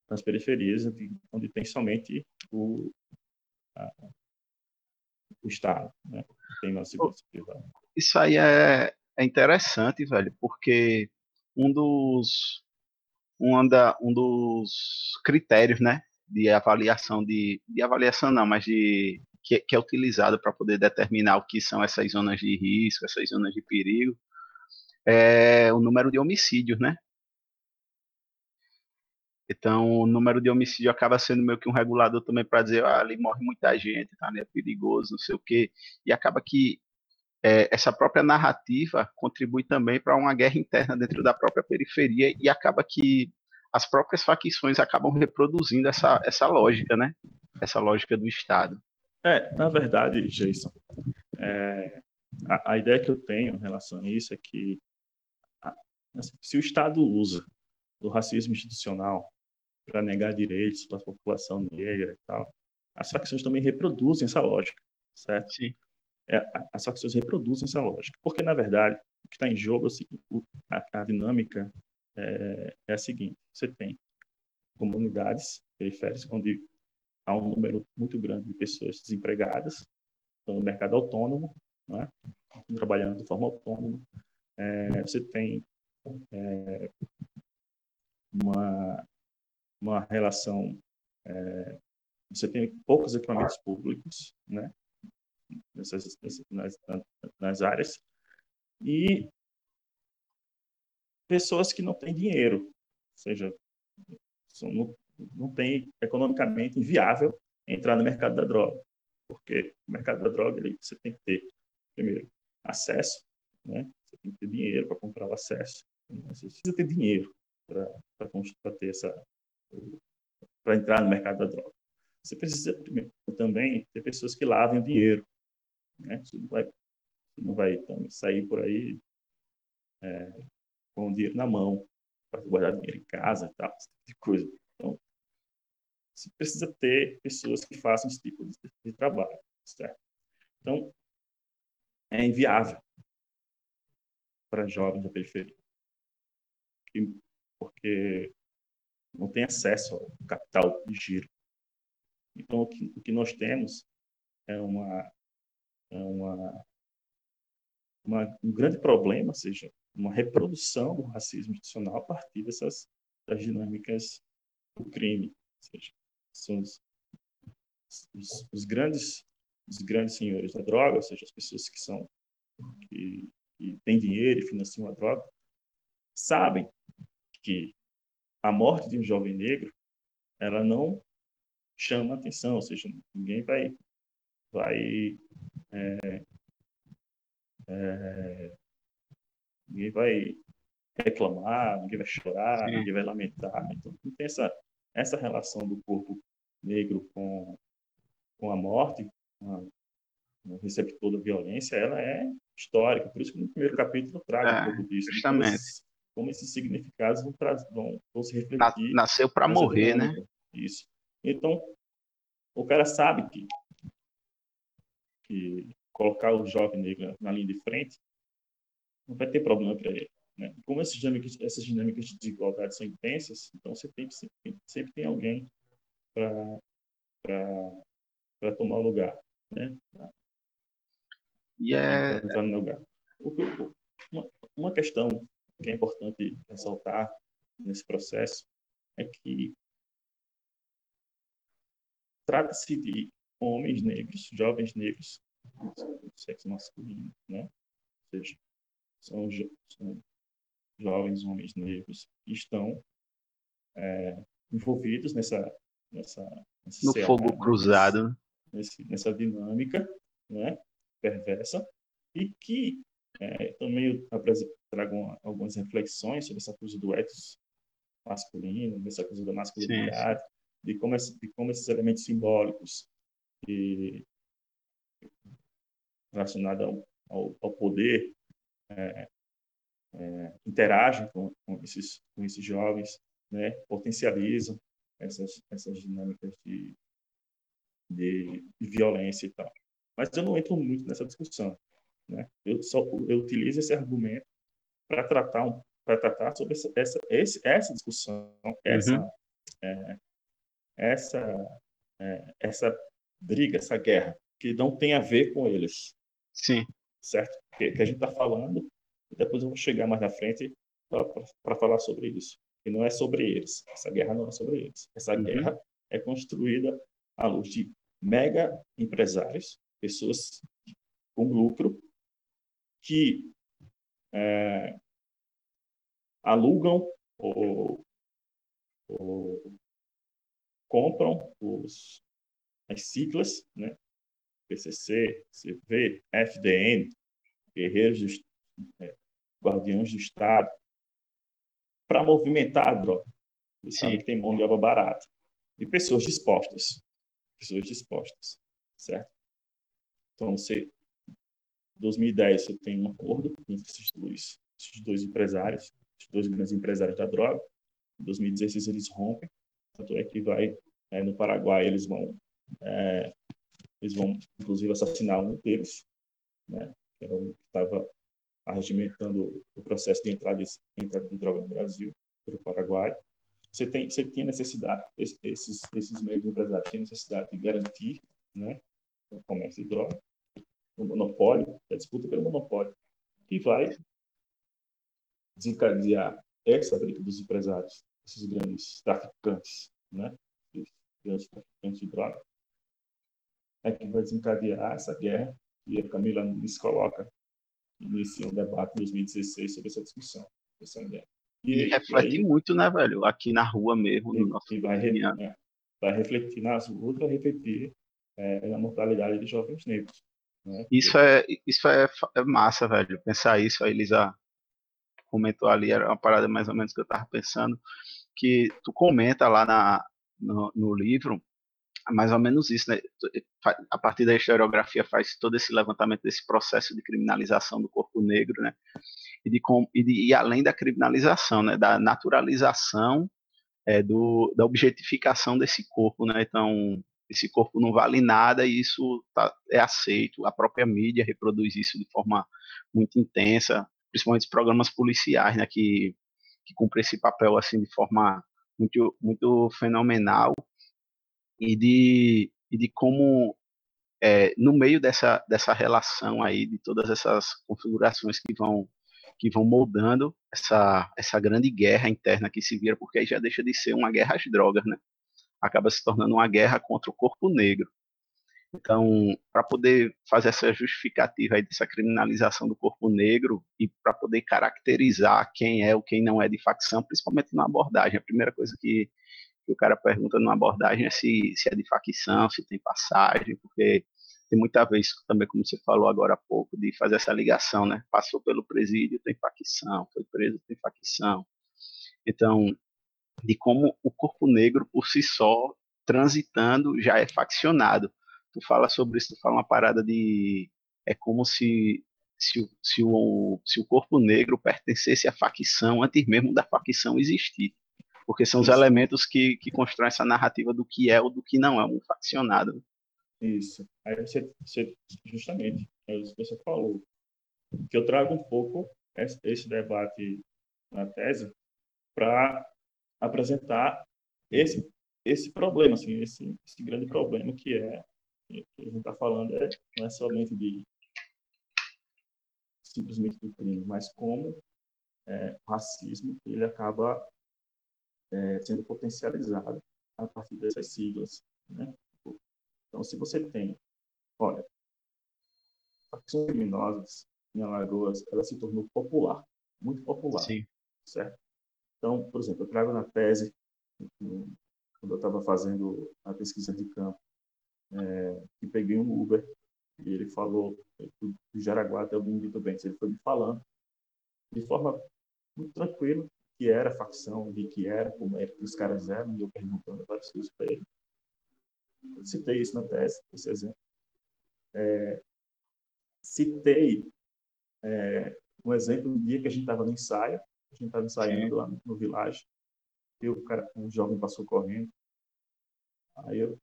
nas periferias, onde tem somente o, a, o Estado, né? Tem segurança privada. Isso aí é, é interessante, velho, porque um dos um, da, um dos critérios, né, de avaliação de, de avaliação não, mas de que, que é utilizado para poder determinar o que são essas zonas de risco, essas zonas de perigo, é o número de homicídios, né? Então, o número de homicídio acaba sendo meio que um regulador também para dizer, ah, ali morre muita gente, tá, né? É perigoso, não sei o quê. E acaba que é, essa própria narrativa contribui também para uma guerra interna dentro da própria periferia e acaba que as próprias facções acabam reproduzindo essa, essa lógica, né? Essa lógica do Estado. É, na verdade, Jason, é, a, a, ideia que eu tenho em relação a isso é que a, assim, se o Estado usa do racismo institucional para negar direitos para a população negra e tal, as facções também reproduzem essa lógica, certo? Sim é, as facções reproduzem essa lógica. Porque, na verdade, o que está em jogo, assim, a, a, dinâmica é, é, a seguinte: você tem comunidades periféricas onde há um número muito grande de pessoas desempregadas, no mercado autônomo, né, trabalhando de forma autônoma. É, você tem é, uma, uma relação. É, você tem poucos equipamentos públicos, né? nessas, nas, nas áreas, e pessoas que não têm dinheiro, ou seja, não, não tem economicamente inviável entrar no mercado da droga, porque o mercado da droga ele, você tem que ter, primeiro, acesso, né? você tem que ter dinheiro para comprar o acesso, você precisa ter dinheiro para ter essa para entrar no mercado da droga. Você precisa primeiro, também ter pessoas que lavem o dinheiro, né? Você não vai, você não vai então, sair por aí é, com o dinheiro na mão, para guardar dinheiro em casa tal, esse tipo de coisa. Você precisa ter pessoas que façam esse tipo de, de trabalho, certo? Então, é inviável para jovens da periferia, porque não tem acesso ao capital de giro. Então, o que, o que nós temos é uma é uma, uma, um grande problema, seja, uma reprodução do racismo institucional a partir dessas das dinâmicas do crime. Ou seja, são os, os, os, grandes os grandes senhores da droga, ou seja, as pessoas que são que, que têm dinheiro e financiam a droga, sabem que a morte de um jovem negro ela não chama atenção, ou seja, ninguém vai vai é, é, ninguém vai reclamar, ninguém vai chorar, Sim. ninguém vai lamentar. Então, não tem essa, essa relação do corpo negro com, com a morte, com o receptor da violência, ela é histórica. Por isso que no primeiro capítulo trago é, um pouco disso. Justamente. Como esses, como esses significados vão, vão, vão se refletir. Nasceu para morrer, né? Isso. Então, o cara sabe que, que colocar o jovem negro na linha de frente não vai ter problema para ele. Né? Como essas dinâmicas, essas dinâmicas de desigualdade são intensas, então você tem sempre, sempre tem alguém para tomar o lugar. Né? E é... no lugar. Uma, uma questão que é importante ressaltar nesse processo é que trata-se de homens negros, jovens negros, sexo masculino, né? Ou seja, são, são jovens homens negros que estão é, envolvidos nessa, nessa, no fogo cruzado. Nesse, nessa dinâmica né? Perversa. E que é, também trago algumas reflexões sobre essa coisa do ethos masculino dessa coisa da masculinidade Sim. de como esse, de como esses elementos simbólicos e relacionados ao, ao, ao poder é, é, interagem com, com, esses, com esses jovens, né, potencializam essas, essas dinâmicas de, de, de, violência e tal. Mas eu não entro muito nessa discussão. Né? Eu só eu utilizo esse argumento para tratar um, para tratar sobre essa essa, esse, essa discussão, essa uhum. é, essa é, essa briga, essa guerra que não tem a ver com eles. Sim. Certo? Que, que a gente está falando e depois eu vou chegar mais na frente para falar sobre isso. E não é sobre eles. Essa guerra não é sobre eles. Essa uhum. guerra é construída à luz de mega empresários, pessoas com lucro, que é, alugam ou, ou, compram os, as siglas, né? PCC, CV, FDN, Guerreiros é, guardiões do Estado, para movimentar a droga. Sabe que tem mão de obra barata. E pessoas dispostas. Pessoas dispostas. Certo? Então, você, em 2010, você tem um acordo entre esses dois, esses dois empresários, esses dois grandes empresários da droga. Em 2016, eles rompem. Tanto é que vai, é, no Paraguai, eles vão, é, eles vão, inclusive, assassinar um deles, né? que era que estava arregimentando o processo de entrada de, entrada de droga no Brasil, para o Paraguai. Você tem, você tem necessidade, esses, esses meios empresários têm necessidade de garantir né, o comércio de droga, o monopólio, a disputa pelo monopólio, que vai desencadear essa briga dos empresários, esses grandes traficantes, né, grandes traficantes de droga, é que vai desencadear essa guerra e a Camila nos coloca iniciou um debate em 2016 sobre essa discussão. E, e reflete aí, muito, né, velho? Aqui na rua mesmo, no nosso e vai, é, vai refletir nas ruas, vai refletir é, na mortalidade de jovens negros. Né? Isso, é, isso é, é, massa, velho. Pensar isso, a Elisa comentou ali, era uma parada mais ou menos que eu tava pensando, que tu comenta lá na, no, no livro mais ou menos isso, né? A partir da historiografia faz todo esse levantamento desse processo de criminalização do corpo negro, né? E, de, e, de, e além da criminalização, né? Da naturalização é, do, da objetificação desse corpo, né? Então, esse corpo não vale nada e isso tá, é aceito. A própria mídia reproduz isso de forma muito intensa, principalmente os programas policiais, né? Que, que cumprem esse papel assim de forma muito, muito fenomenal e de, e de como, é, no meio dessa, dessa relação aí, de todas essas configurações que vão, que vão moldando essa, essa grande guerra interna que se vira, porque aí já deixa de ser uma guerra às drogas, né? Acaba se tornando uma guerra contra o corpo negro. Então, para poder fazer essa justificativa aí dessa criminalização do corpo negro e para poder caracterizar quem é ou quem não é de facção, principalmente na abordagem, a primeira coisa que, que o cara pergunta numa abordagem é se, se é de facção, se tem passagem, porque tem muita vez também, como você falou agora há pouco, de fazer essa ligação, né? Passou pelo presídio, tem facção, foi preso, tem facção. Então, de como o corpo negro por si só, transitando, já é faccionado. Tu fala sobre isso, tu fala uma parada de. É como se, se, se, o, se o corpo negro pertencesse à facção antes mesmo da facção existir. Porque são os elementos que, que constroem essa narrativa do que é ou do que não é um faccionado. Isso. Aí você, você justamente, é isso que você falou, que eu trago um pouco esse, esse debate na tese para apresentar esse esse problema, assim, esse, esse grande problema que é que a gente está falando é, não é somente de simplesmente do crime, mas como é, o racismo ele acaba é, sendo potencializado a partir dessas siglas, né? Então, se você tem, olha, facções criminosas em Alagoas, ela se tornou popular, muito popular, Sim. certo? Então, por exemplo, eu trago na tese, quando eu estava fazendo a pesquisa de campo, é, que peguei um Uber e ele falou do Jaraguá até o Benedito Bentes. Ele foi me falando de forma muito tranquila que era facção, de que era, como é que os caras eram, e eu perguntando várias coisas para ele. Eu citei isso na tese, esse exemplo. É, citei é, um exemplo do dia que a gente estava no ensaio, a gente estava ensaiando Sim. lá no, no vilage, e o cara, um jovem passou correndo. Aí eu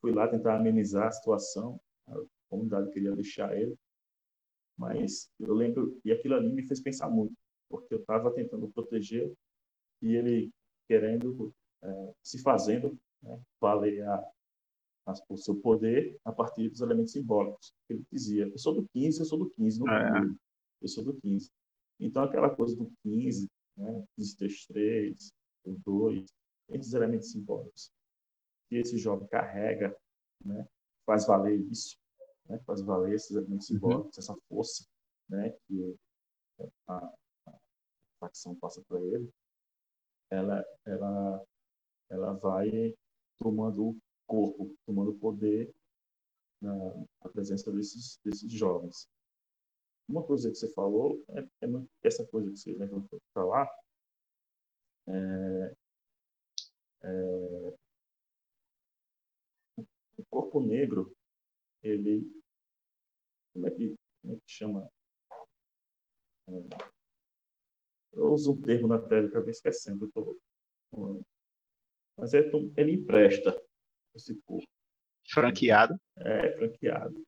fui lá tentar amenizar a situação, a comunidade queria deixar ele, mas eu lembro, e aquilo ali me fez pensar muito, porque eu estava tentando proteger e ele querendo, é, se fazendo né, valer a, o seu poder a partir dos elementos simbólicos. Ele dizia, eu sou do 15, eu sou do 15, não é. eu sou do 15. Então, aquela coisa do 15, né, 15 3, o 2, esses elementos simbólicos que esse jovem carrega, né, faz valer isso, né, faz valer esses elementos uhum. simbólicos, essa força né, que a, a facção passa para ele, ela, ela, ela vai tomando corpo, tomando poder na, na presença desses, desses jovens. Uma coisa que você falou é, é essa coisa que você levantou para lá, é, é, o corpo negro, ele, como é que, como é que chama? É, eu uso um termo na tela que eu esquecendo, eu tô, mas é, ele empresta esse corpo. Franqueado? É, franqueado.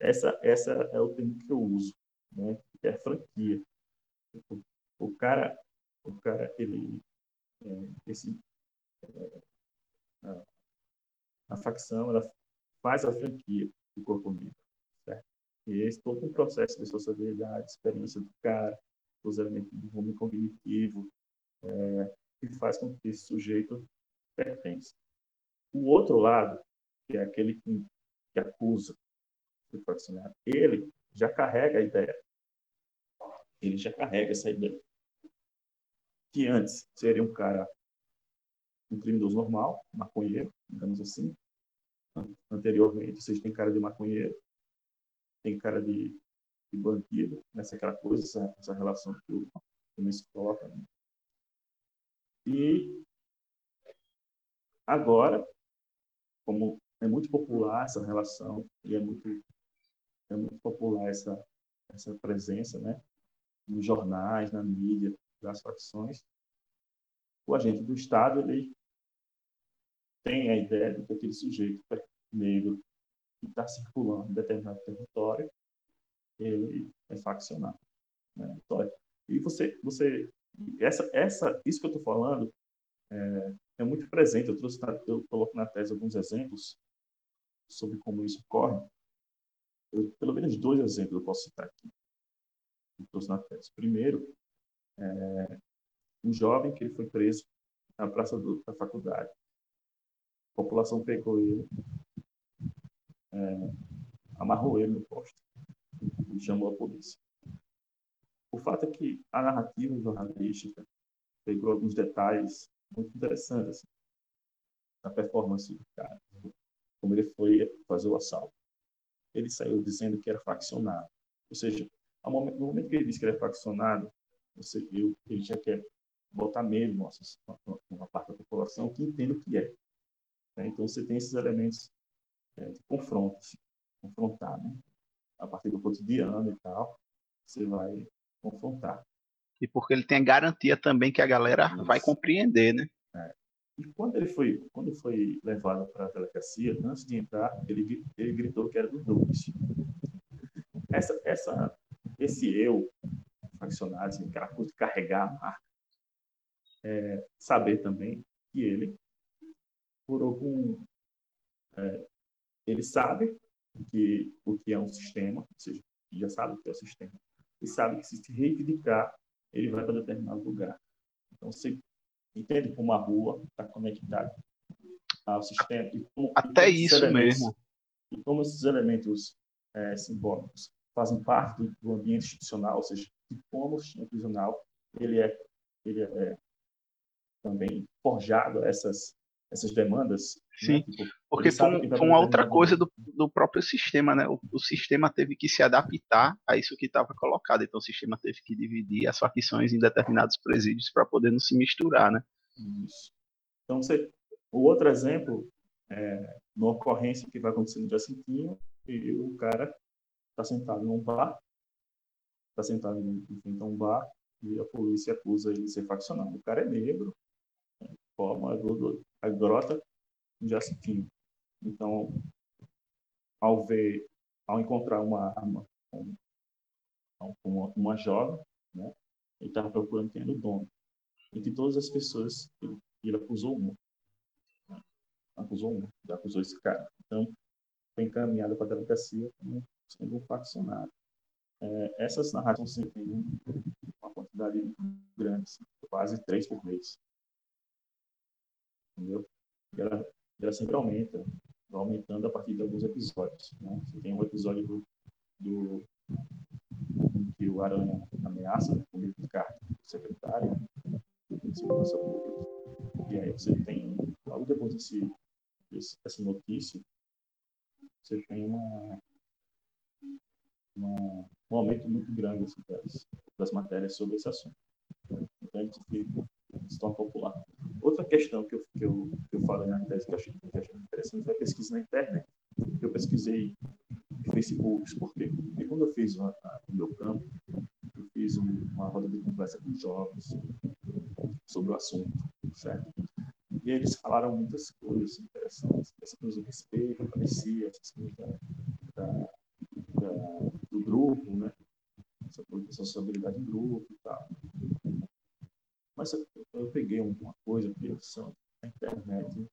Essa, essa é o termo que eu uso, né? Que é franquia. O, o cara, o cara, ele, é, esse, é, a, a, facção, ela faz a franquia do corpo negro, certo? E esse todo um processo de sociabilidade, experiência do cara, os elementos do homem cognitivo, é, que faz com que esse sujeito pertence. O outro lado, que é aquele que, que acusa o faccionário, ele já carrega a ideia. Ele já carrega essa ideia. Que antes seria um cara, um criminoso normal, maconheiro, digamos assim. Anteriormente, vocês têm cara de maconheiro, tem cara de, de bandido, nessa né? aquela coisa, essa, essa relação que o, se coloca. Né? E agora, como é muito popular essa relação e é muito é muito popular essa essa presença, né, nos jornais, na mídia, das facções. O agente do Estado ele tem a ideia de que aquele sujeito negro que está circulando em determinado território ele é faccionado. Né? Então, e você, você, essa, essa, isso que eu estou falando é, é muito presente. Eu trouxe, eu coloco na tese alguns exemplos sobre como isso ocorre. Eu, pelo menos dois exemplos eu posso citar aqui. que trouxe na tese. Primeiro, é, um jovem que ele foi preso na praça do, da faculdade. A população pegou ele, é, amarrou ele no posto e chamou a polícia. O fato é que a narrativa jornalística pegou alguns detalhes muito interessantes assim, na performance do cara, como ele foi fazer o assalto. Ele saiu dizendo que era faccionado, ou seja, momento, no momento que ele disse que é faccionado, você viu que ele já quer botar medo numa parte da população que entende o que é. Né? Então você tem esses elementos é, de confronto, assim, confrontar, né? A partir do cotidiano e tal, você vai confrontar. E porque ele tem a garantia também que a galera Isso. vai compreender, né? É. E quando ele foi, quando foi levado para a delegacia, antes de entrar, ele, ele gritou que era do Douglas. Essa, essa, esse eu faccionado, assim, aquela coisa de carregar a marca, é, saber também que ele por algum é, ele sabe que o que é um sistema, ou seja, já sabe o que é o sistema, e sabe que se se reivindicar ele vai para determinado lugar. Então, você entende como a rua está conectada ao sistema. E como, Até e isso mesmo. E como esses elementos é, simbólicos fazem parte do ambiente institucional, ou seja, de como o sistema prisional ele é, ele é também forjado essas essas demandas. Né? Sim, né? tipo, porque foi, um, foi uma outra coisa do, do próprio sistema, né? O, o, sistema teve que se adaptar a isso que estava colocado, então o sistema teve que dividir as facções em determinados presídios para poder não se misturar, né? Isso. Então, você, o outro exemplo é uma ocorrência que vai acontecer no Jacintinho e o cara está sentado num bar, está sentado em frente a um bar e a polícia acusa ele de ser faccionado. O cara é negro, forma do, a grota do Jacintinho. Então, ao ver, ao encontrar uma arma com, com uma, jovem, né, ele estava procurando quem era o dono. Entre todas as pessoas, ele, ele acusou uma. Né, acusou uma, ele acusou esse cara. Então, foi encaminhado para a delegacia como sendo um faccionário. É, essas narrativas têm uma quantidade grande, assim, quase três por mês entendeu? E ela, ela sempre aumenta, vai aumentando a partir de alguns episódios. Né? Você tem um episódio do, do que o Aranha ameaça né, com o carta do secretário pública. E aí você tem, logo depois desse, desse, dessa notícia, você tem uma, uma, um aumento muito grande assim, das, das matérias sobre esse assunto. Então, a gente se torna popular. Outra questão que eu, que eu, que eu falei na tese que eu achei, interessante foi a pesquisa na internet. Eu pesquisei em Facebook, por quê? Porque quando eu fiz o meu campo, eu fiz uma roda de conversa com jovens sobre o assunto, certo? E eles falaram muitas coisas interessantes, essa coisa do respeito, aparecia, essas coisas da, da, da, do grupo, né? Essa coisa da sociabilidade em grupo e tal. Mas eu, peguei uma coisa na internet,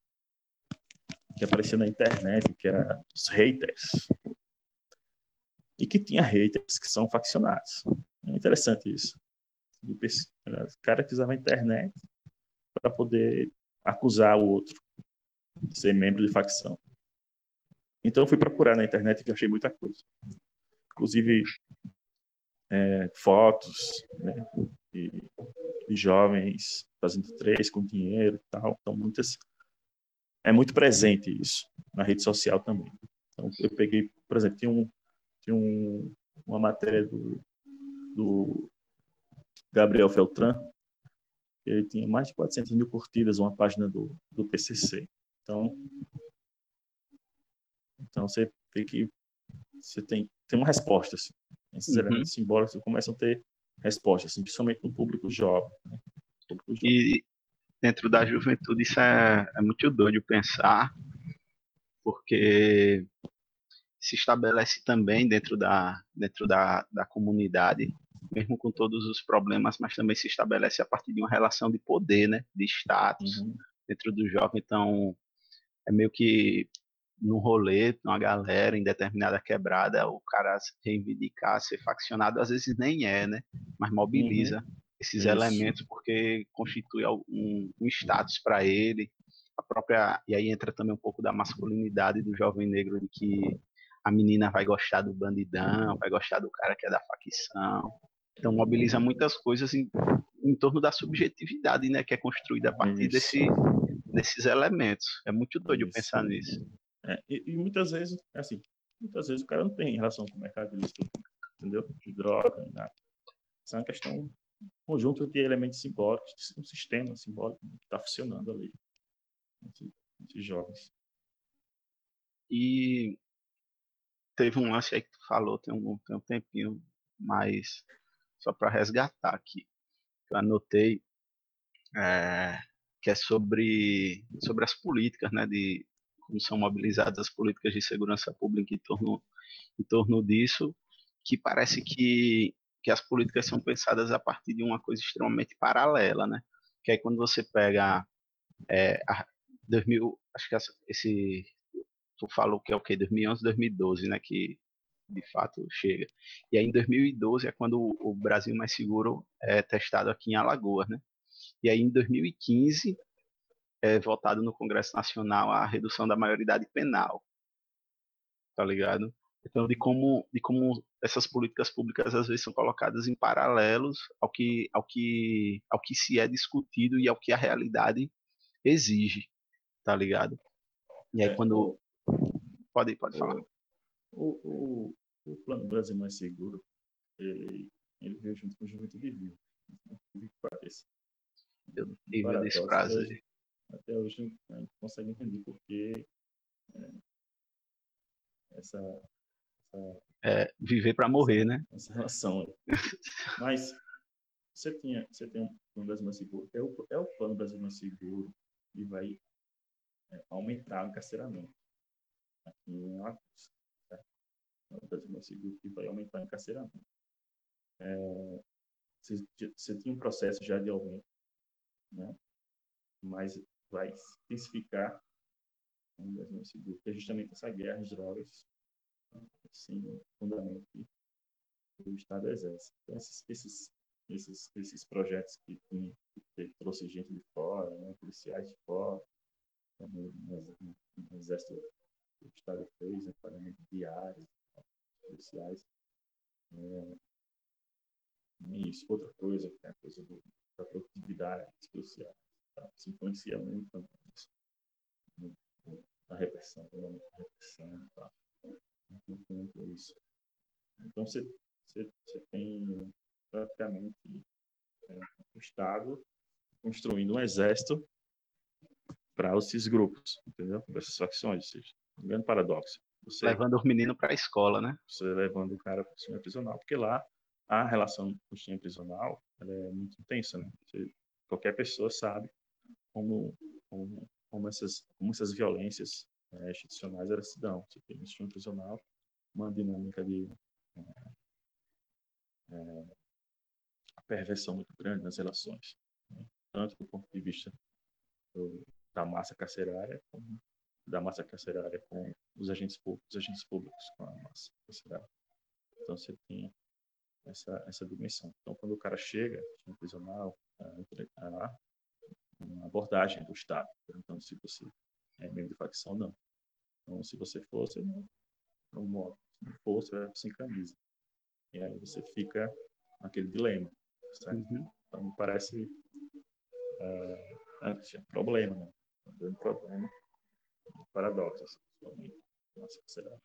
que aparecia na internet, que era os haters. E que tinha haters que são faccionados. É interessante isso. Os caras que a internet para poder acusar o outro de ser membro de facção. Então eu fui procurar na internet e achei muita coisa. Inclusive é, fotos né, de, de jovens fazendo três com dinheiro e tal. Então, muitas. É muito presente isso na rede social também. Então, eu peguei, por exemplo, tinha, um, tinha um, uma matéria do, do Gabriel Feltran, ele tinha mais de 400 mil curtidas, uma página do, do PCC. Então, então você vê que você tem, tem uma resposta. Assim. Esses uhum. simbólicos começam a ter resposta, assim, principalmente no público jovem. Né? Público jovem. E dentro da juventude isso é, é muito doido pensar, porque se estabelece também dentro da, dentro da, da comunidade, mesmo com todos os problemas, mas também se estabelece a partir de uma relação de poder, né, de status uhum. dentro do jovem. Então, é meio que no rolê, numa galera, em determinada quebrada, o cara reivindicar, ser faccionado, às vezes nem é, né? Mas mobiliza uhum. esses Isso. elementos porque constitui um, um status para ele. A própria e aí entra também um pouco da masculinidade do jovem negro de que a menina vai gostar do bandidão, vai gostar do cara que é da facção. Então mobiliza muitas coisas em, em torno da subjetividade, né, que é construída a partir desse, desses elementos. É muito doido Isso. pensar nisso. É, e, e, muitas vezes, é assim, muitas vezes o cara não tem relação com o mercado ilícito, entendeu? De droga, nada. Isso é uma questão, um conjunto de elementos simbólicos, um sistema simbólico que está funcionando ali, esses jovens. E teve um lance aí que tu falou tem um, tem um tempinho, mas só para resgatar aqui. Eu anotei é, que é sobre, sobre as políticas, né, de como são mobilizadas as políticas de segurança pública em torno, em torno disso, que parece que, que as políticas são pensadas a partir de uma coisa extremamente paralela, né? Que aí quando você pega é, a 2000, acho que esse tu falou que é o que 2011, 2012, né, que de fato chega. E aí em 2012 é quando o Brasil mais seguro é testado aqui em Alagoas, né? E aí em 2015 é votado no Congresso Nacional a redução da maioridade penal. Tá ligado? Então de como de como essas políticas públicas às vezes são colocadas em paralelos ao que ao que ao que se é discutido e ao que a realidade exige, tá ligado? E aí é, quando pode pode falar. O, o, o Plano Brasil Mais Seguro, ele, ele veio junto com o Juventude Viva. Que parece. Eu tive prazo aí. Até hoje a gente consegue entender porque é, essa, essa, É, viver para morrer, né? Essa relação. (laughs) Mas você, tinha, você tem um plano Brasil Mais Seguro, é o, é o plano Brasil Mais Seguro e vai é, aumentar o encarceramento aqui em Alagoas no Brasil mais seguro que vai aumentar o encarceramento. É, você, você tinha um processo já de aumento, né? mas vai intensificar seguro, que é justamente essa guerra às drogas, assim, fundamento que o Estado exerce. Então, esses, esses, esses, esses projetos que, que, que trouxe gente de fora, né? policiais de fora, no, no, Exército o Estado fez, né? pagamento diário, policiais. É, isso, outra coisa, que é a coisa do, da produtividade dos Isso influencia muito na repressão, menos repressão. Tá? Muito isso. Então, você, você, você tem praticamente é, o Estado construindo um exército para esses grupos, entendeu? Para essas facções, seja, um grande paradoxo. Você, levando os meninos para a escola, né? Você levando o cara para o sistema prisional, porque lá a relação com o sistema prisional é muito intensa, né? Você, qualquer pessoa sabe como, como, como, essas, como essas violências é, institucionais elas se dão. Você tem no sistema prisional uma dinâmica de é, é, perversão muito grande nas relações, né? tanto do ponto de vista do, da massa carcerária como da massa carcerária com os agentes públicos, os agentes públicos com a massa carcerária. Então você tem essa essa dimensão. Então quando o cara chega no prisional, uma abordagem do Estado perguntando se você é membro de facção ou não. Então se você for, você não, não morre. Se não for, você vai sem camisa. E aí você fica naquele dilema, certo? Uhum. Então me parece uh, problema, né? Um grande problema paradoxos. Nossa, será?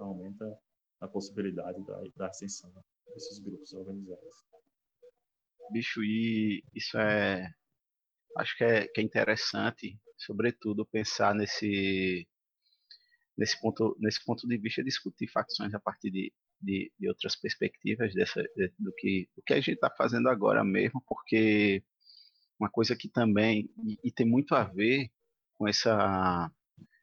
Aumenta a possibilidade da, da ascensão desses grupos organizados. Bicho, e isso é. Acho que é, que é interessante, sobretudo, pensar nesse, nesse, ponto, nesse ponto de vista, discutir facções a partir de, de, de outras perspectivas dessa, de, do, que, do que a gente está fazendo agora mesmo, porque uma coisa que também, e, e tem muito a ver com essa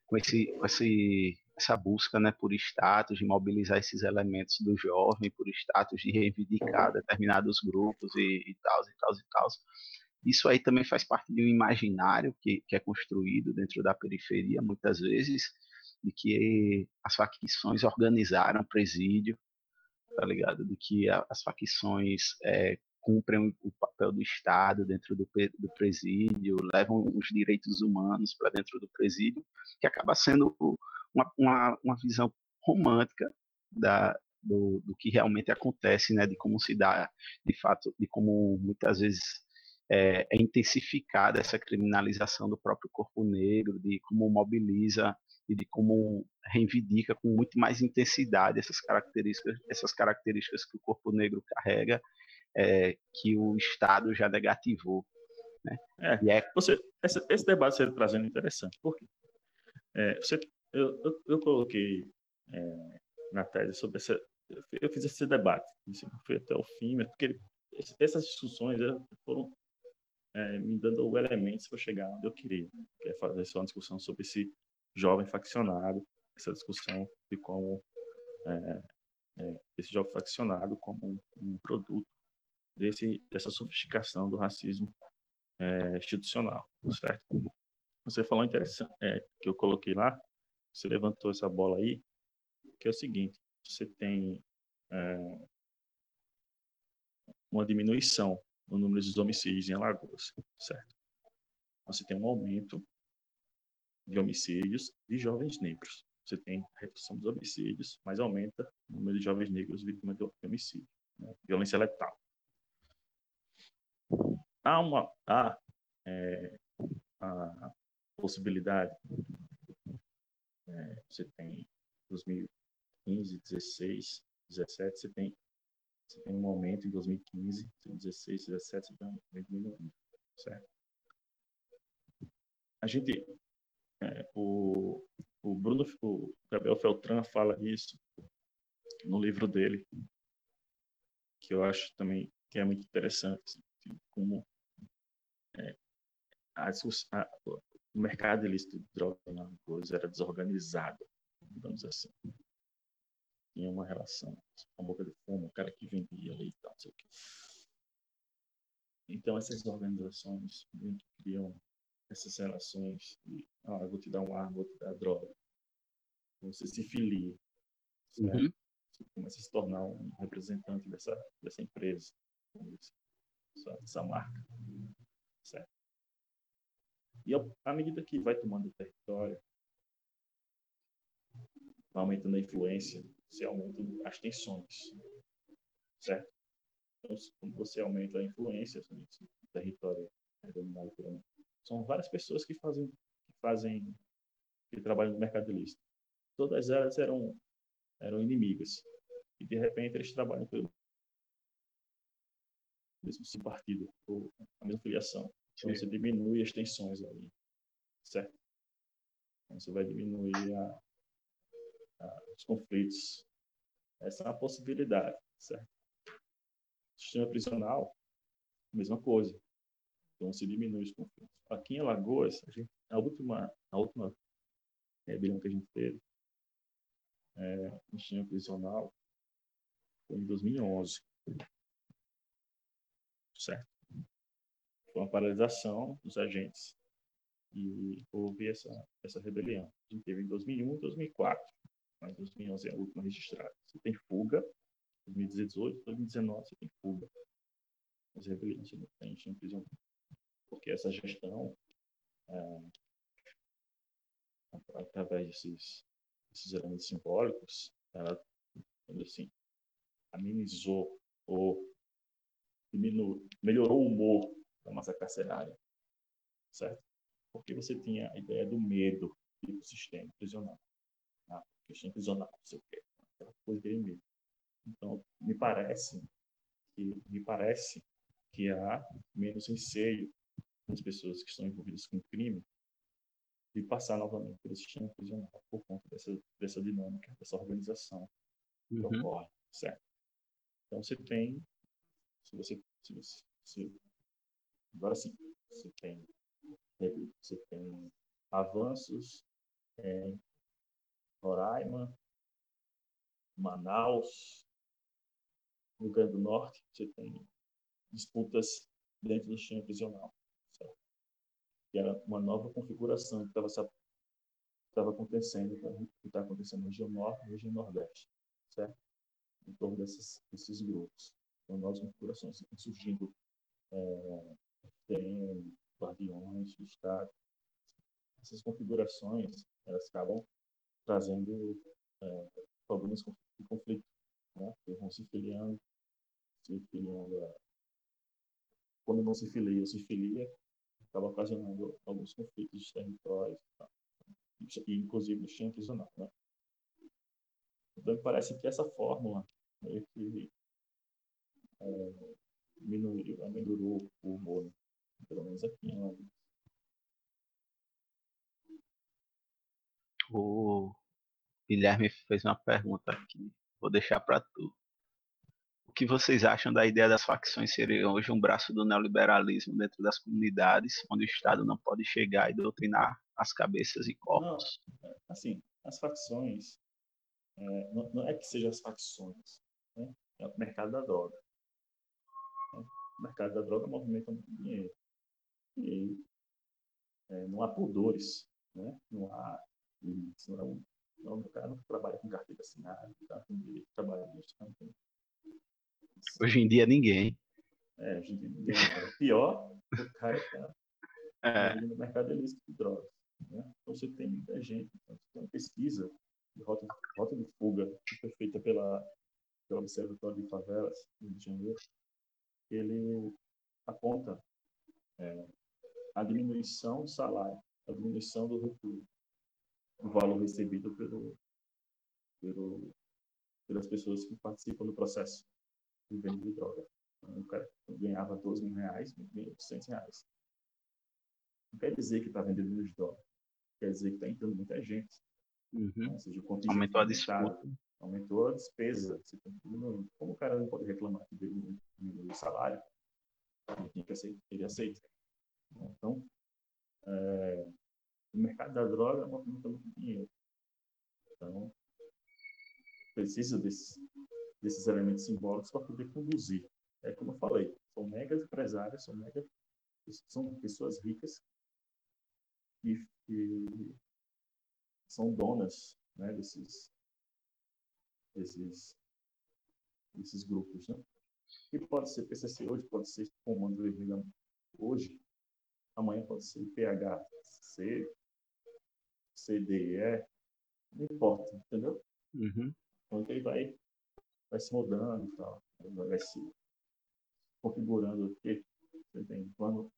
com, esse, com esse, essa busca né, por status, de mobilizar esses elementos do jovem, por status de reivindicar determinados grupos e, e tal, e tal, e tal. Isso aí também faz parte de um imaginário que, que é construído dentro da periferia, muitas vezes, de que as facções organizaram presídio, tá ligado? De que a, as facções é, cumprem o papel do Estado dentro do, do presídio, levam os direitos humanos para dentro do presídio, que acaba sendo uma, uma, uma visão romântica da, do, do, que realmente acontece, né, de como se dá, de fato, de como muitas vezes é, é intensificada essa criminalização do próprio corpo negro, de como mobiliza e de como reivindica com muito mais intensidade essas características, essas características que o corpo negro carrega, é, que o Estado já negativou. Né? É, é... Você, esse, esse debate você está trazendo interessante, porque é, você, eu, eu, eu coloquei é, na tese sobre essa, eu fiz esse debate, assim, fui até o fim, porque essas discussões foram é, me dando elementos para chegar onde eu queria, que é fazer só uma discussão sobre esse jovem faccionado, essa discussão de como é, é, esse jovem faccionado como um, um, produto desse, dessa sofisticação do racismo é, institucional, certo? Você falou interessante, é, que eu coloquei lá, você levantou essa bola aí, que é o seguinte, você tem é, uma diminuição no número de homicídios em Alagoas, certo? Você tem um aumento de homicídios de jovens negros. Você tem redução dos homicídios, mas aumenta o número de jovens negros vítimas de homicídio, né? violência letal. Há uma há, é, a possibilidade, é, você tem 2015, 16, 17, você tem você tem um aumento em 2015, 2016, 2017, você tem um aumento certo? A gente é, o, o Bruno, o Gabriel Feltran fala isso no livro dele, que eu acho também que é muito interessante, assim, como é, a, a, o mercado ilícito de drogas era desorganizado, digamos assim. Tinha uma relação com a boca de fumo, o cara que vendia ali e tal, não sei o quê. Então, essas organizações criam essas relações de, ah, vou te dar um ar, vou te dar droga. Você se filia. Uhum. Você começa a se tornar um representante dessa, dessa empresa, dessa, dessa marca. Certo? E à medida que vai tomando território, vai aumentando a influência, você aumenta as tensões. Certo? Então, quando você aumenta a influência, o território é dominado por são várias pessoas que fazem, que fazem, que trabalham no mercado ilícito. Todas elas eram, eram inimigas. E de repente eles trabalham pelo mesmo partido, ou a mesma filiação. Então você diminui as tensões ali, certo? Então, você vai diminuir a, os conflitos. Essa é uma possibilidade, certo? sistema prisional, mesma coisa. Então se diminui os conflitos. Aqui em Alagoas, a, gente, a última, a última rebelião que a gente teve, é, no sistema prisional, foi em 2011. Certo? Foi uma paralisação dos agentes e houve essa, essa rebelião. A gente teve em 2001 e 2004, mas 2011 é a última registrada. Você tem fuga, 2018, 2019 você tem fuga. As rebeliões você não tem, em prisão porque essa gestão, é, através desses, desses elementos simbólicos, ela, assim, amenizou ou diminuiu, melhorou o humor da massa carcerária, certo? Porque você tinha a ideia do medo do sistema prisional, sistema prisional, não sei o quê, aquela coisa de medo. Então, me parece que me parece que há menos receio as pessoas que estão envolvidas com crime de passar novamente pelo sistema prisional por conta dessa, dessa dinâmica, dessa organização que uhum. ocorre, certo? Então você tem, se você, se você se, agora sim, você tem, você tem avanços em Roraima, Manaus, Rio Grande do Norte, você tem disputas dentro do sistema prisional que era uma nova configuração que estava acontecendo, que está acontecendo na região norte e região nordeste, certo? Em torno desses, desses grupos. Então, novas configurações surgindo é, tem guardiões, Estado. Essas configurações, elas acabam trazendo é, problemas de conflito, né? Que vão se filiando, se filiando quando não se filia, se filia, acaba ocasionando alguns conflitos de territórios, tá? e inclusive no ou não, né? Então, parece que essa fórmula meio que é, diminuiu, ameliorou o humor, né? pelo menos aqui em O Guilherme fez uma pergunta aqui, vou deixar para tu. O que vocês acham da ideia das facções serem hoje um braço do neoliberalismo dentro das comunidades, onde o Estado não pode chegar e doutrinar as cabeças e corpos? Não, assim, as facções, é, não, não, é que sejam as facções, né? é o mercado da droga. Né? O mercado da droga movimenta muito dinheiro. E é, não há pudores, né? não há limites. Não, não, o cara não trabalha com carteira assinada, tá? com direito trabalhista. Não tem. Hoje em dia ninguém. É, hoje em dia ninguém. É pior, o cara está é. no mercado ilícito de drogas. Né? Então você tem muita gente. Então, tem uma pesquisa de rota, rota de fuga que foi feita pela, pelo Observatório de Favelas, no Rio de Janeiro. Ele aponta é, a diminuição do salário, a diminuição do recurso, o valor recebido pelo, pelo, pelas pessoas que participam do processo de venda de droga. Então, o cara ganhava 12 mil reais, ganha 800 reais. Não quer dizer que está vendendo de droga. Quer dizer que está entrando muita gente. Uhum. Ou seja, o aumentou a disputa. Aumentou a despesa. Como o cara não pode reclamar que diminuiu o salário, ele, aceitar, ele aceita. Então, é, o mercado da droga movimenta muito dinheiro. Então, precisa desses, desses elementos simbólicos para poder conduzir. É como eu falei, são mega empresários, são mega são pessoas ricas que, que são donas né, desses, desses, desses grupos. Né? E pode ser PCC hoje, pode ser Comando Vermelho hoje, amanhã pode ser PHC, CDE, não importa, entendeu? Uhum. Então ele vai, vai se mudando e tal, vai se configurando aqui. Você tem quando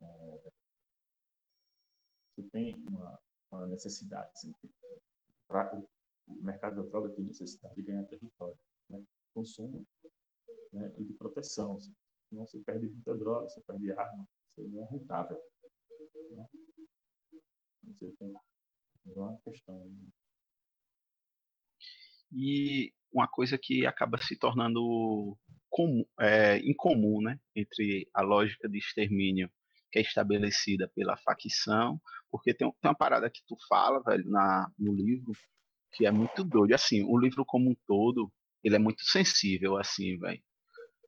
é, você tem uma, uma necessidade, assim, pra, o mercado da droga tem necessidade de ganhar território, né? consumo né? e de proteção. Assim. Senão você perde muita droga, você perde arma, você não é rentável. Né? Você tem uma questão. E uma coisa que acaba se tornando comum, é, incomum né, entre a lógica de extermínio que é estabelecida pela facção, porque tem, tem uma parada que tu fala, velho, na, no livro, que é muito doido. Assim, o livro como um todo, ele é muito sensível, assim, velho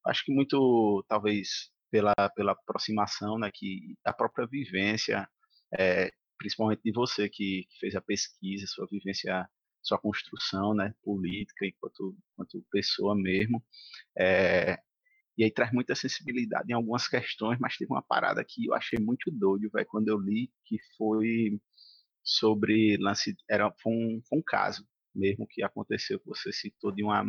acho que muito, talvez, pela, pela aproximação, né, que a própria vivência, é, principalmente de você que, que, fez a pesquisa, sua vivência, sua construção, né, política, enquanto, enquanto pessoa mesmo, é, e aí traz muita sensibilidade em algumas questões, mas teve uma parada que eu achei muito doido, velho, quando eu li, que foi sobre lance, era, foi um, foi um caso mesmo que aconteceu, que você citou de uma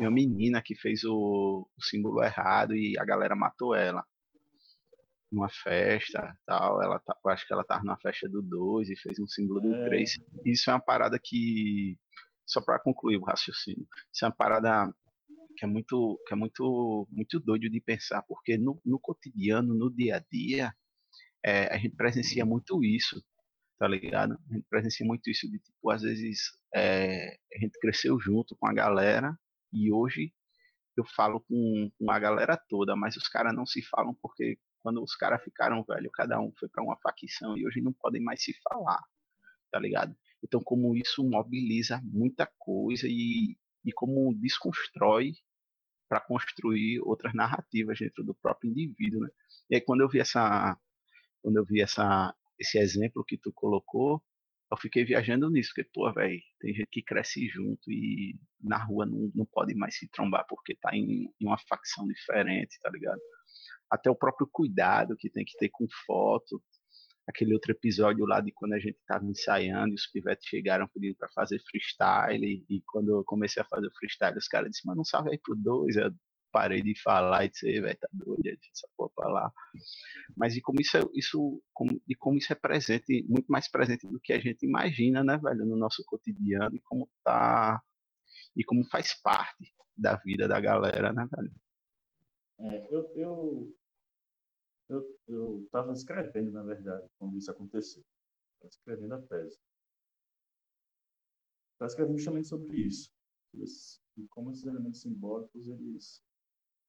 uma menina que fez o, o, símbolo errado e a galera matou ela. Numa festa tal. Ela tá, acho que ela tava numa festa do 2 e fez um símbolo do 3. É. Isso é uma parada que. Só para concluir o raciocínio. Isso é uma parada que é muito, que é muito, muito doido de pensar, porque no, no cotidiano, no dia a dia, é, a gente presencia muito isso, tá ligado? A gente presencia muito isso de tipo, às vezes é, a gente cresceu junto com a galera e hoje eu falo com, com a galera toda, mas os caras não se falam porque quando os caras ficaram velho, cada um foi para uma facção e hoje não podem mais se falar, tá ligado? Então, como isso mobiliza muita coisa e, e como desconstrói para construir outras narrativas dentro do próprio indivíduo, né? E aí, quando eu vi essa, quando eu vi essa, esse exemplo que tu colocou, eu fiquei viajando nisso, porque, pô, velho, tem gente que cresce junto e na rua não, não pode mais se trombar porque tá em, em uma facção diferente, tá ligado? Até o próprio cuidado que tem que ter com foto, aquele outro episódio lá de quando a gente estava ensaiando e os pivetes chegaram pedindo para fazer freestyle e, quando eu comecei a fazer o freestyle os caras disseram, mas não salve aí pro dois, eu parei de falar e disse, velho, tá doido, essa porra pra lá. Mas e como isso é, isso, como, e como isso é presente, muito mais presente do que a gente imagina, né, velho, no nosso cotidiano e como tá, e como faz parte da vida da galera, né, velho. É, eu, eu, eu estava escrevendo, na verdade, quando isso aconteceu. Estava escrevendo a tese. Estava escrevendo justamente sobre isso. E como esses elementos simbólicos, eles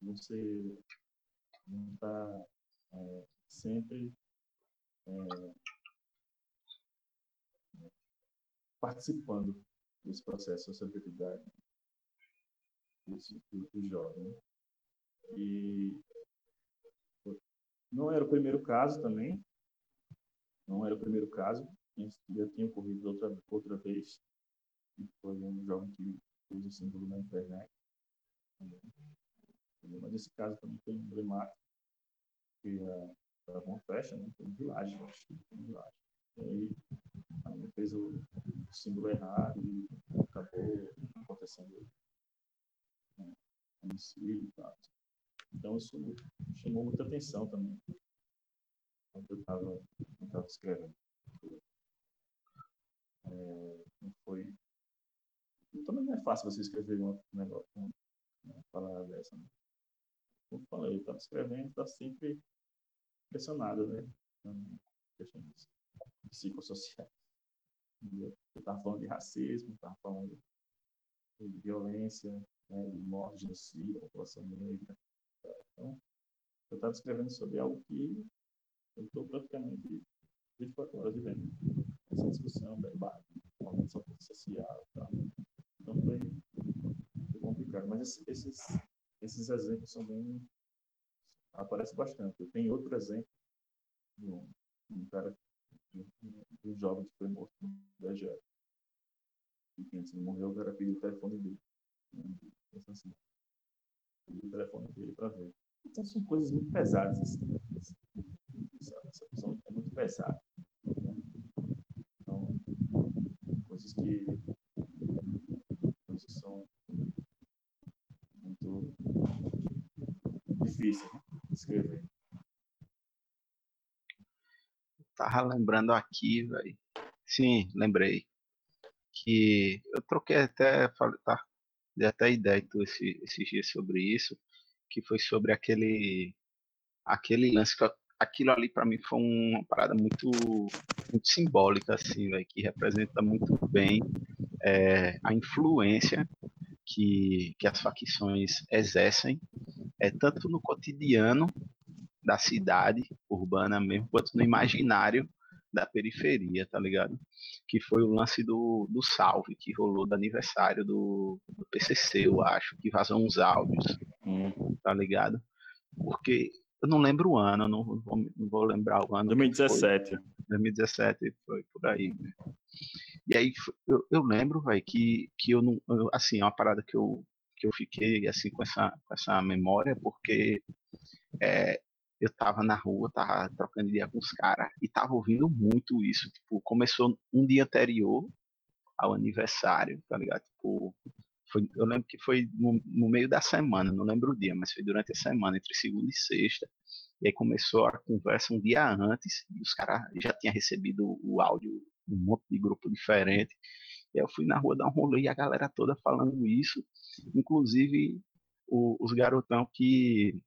vão ser... vão estar é, sempre é, participando desse processo de sociabilidade do jovem. E não era o primeiro caso também. Não era o primeiro caso. Já tinha ocorrido outra, outra vez. Foi um jovem que fez o símbolo na internet. Mas esse caso também foi emblemático. Que estava uma festa, né? Foi um vilagem, foi um vilagem. E aí, aí fez o símbolo errado e acabou acontecendo né, homicídio e tal. Então, isso chamou muita atenção também, quando eu estava escrevendo. É, não foi. Também não é fácil você escrever um negócio, uma, uma palavra dessa. Né? Como eu falei, eu estava escrevendo, está sempre pressionado, né? Questões psicossociais. Eu estava falando de racismo, estava falando de violência, né, de morte, genocídio, população negra, então, eu estava escrevendo sobre algo que eu estou praticamente 24 horas vivendo. Essa discussão, debate, organização social e tal. Então foi, foi complicado. Mas esses, esses exemplos são bem. aparecem bastante. Eu tenho outro exemplo de um, um cara, de um jovem que foi morto no EGF. E de morrer, o cara pediu o telefone dele. Né? Assim o telefone dele para ver. Então são coisas muito pesadas. Assim, essa, essa função é muito pesada. Né? Então, coisas que coisas são muito difíceis né? de escrever. Tava lembrando aqui, velho. Sim, lembrei. Que eu troquei até, tá, dei até ideia tu esse, esses dias sobre isso, que foi sobre aquele aquele lance que aquilo ali para mim foi uma parada muito muito simbólica assim, véio, que representa muito bem é, a influência que, que as facções exercem, é tanto no cotidiano da cidade urbana mesmo, quanto no imaginário da periferia, tá ligado? Que foi o lance do, do salve que rolou do aniversário do, do PCC, eu acho, que vazou uns áudios, hum. tá ligado? Porque eu não lembro o ano, não vou, não vou lembrar o ano. 2017. Foi, 2017 foi por aí. Né? E aí eu, eu lembro, velho, que, que eu não. Eu, assim, é uma parada que eu, que eu fiquei assim com essa, com essa memória, porque é, eu tava na rua, tava trocando ideia com os caras e tava ouvindo muito isso. Tipo, começou um dia anterior ao aniversário, tá ligado? Tipo, foi, eu lembro que foi no, no, meio da semana, não lembro o dia, mas foi durante a semana, entre segunda e sexta. E aí começou a conversa um dia antes, e os caras já tinham recebido o áudio, um monte de grupo diferente. E aí eu fui na rua dar um rolê e a galera toda falando isso, inclusive o, os garotão que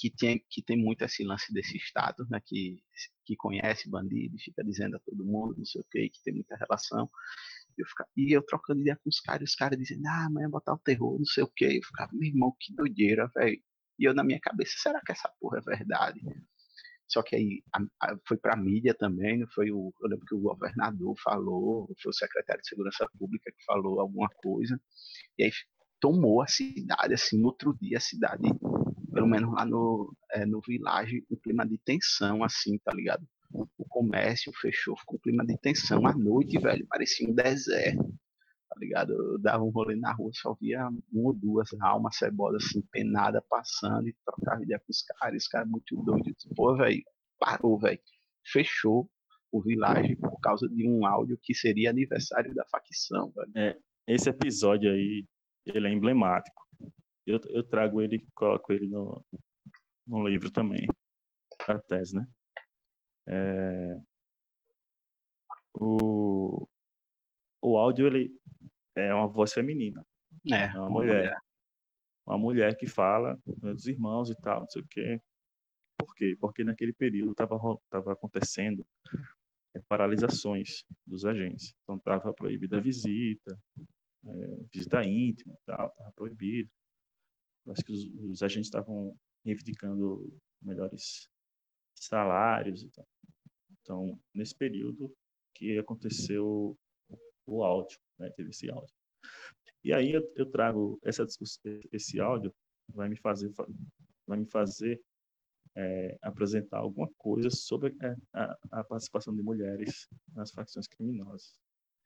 que tem, que tem muito esse lance desse Estado, né, que, que conhece bandido, fica dizendo a todo mundo, não sei o que, que tem muita relação. Eu ficava, e eu trocando ideia com os caras, os caras dizendo, ah, amanhã botar o terror, não sei o que. Eu ficava, meu irmão, que doideira, velho. E eu na minha cabeça, será que essa porra é verdade? Só que aí a, a, foi para a mídia também, não foi o, eu lembro que o governador falou, foi o secretário de Segurança Pública que falou alguma coisa, e aí tomou a cidade, assim, no outro dia a cidade pelo menos lá no, é, no Village, um clima de tensão, assim, tá ligado? O comércio fechou, ficou um clima de tensão. À noite, velho, parecia um deserto. Tá ligado? Eu dava um rolê na rua, só via uma ou duas almas cebosas assim, penada passando e trocava ideia com os caras. Os caras muito doidos. Pô, velho, parou, velho. Fechou o Village por causa de um áudio que seria aniversário da facção, velho. É, esse episódio aí, ele é emblemático. Eu, eu trago ele, coloco ele no, no livro também, a tese, né? É, o, o áudio, ele é uma voz feminina. É, É uma mulher. Uma mulher que fala né, dos irmãos e tal, não sei o quê. Por quê? Porque naquele período estava acontecendo é, paralisações dos agentes. Então estava proibida a visita, é, visita íntima e tal, estava proibido. Acho que os, os agentes estavam reivindicando melhores salários e tal. Então, nesse período que aconteceu o áudio, né? teve esse áudio. E aí eu, eu trago essa esse áudio vai me fazer vai me fazer é, apresentar alguma coisa sobre a, a, participação de mulheres nas facções criminosas.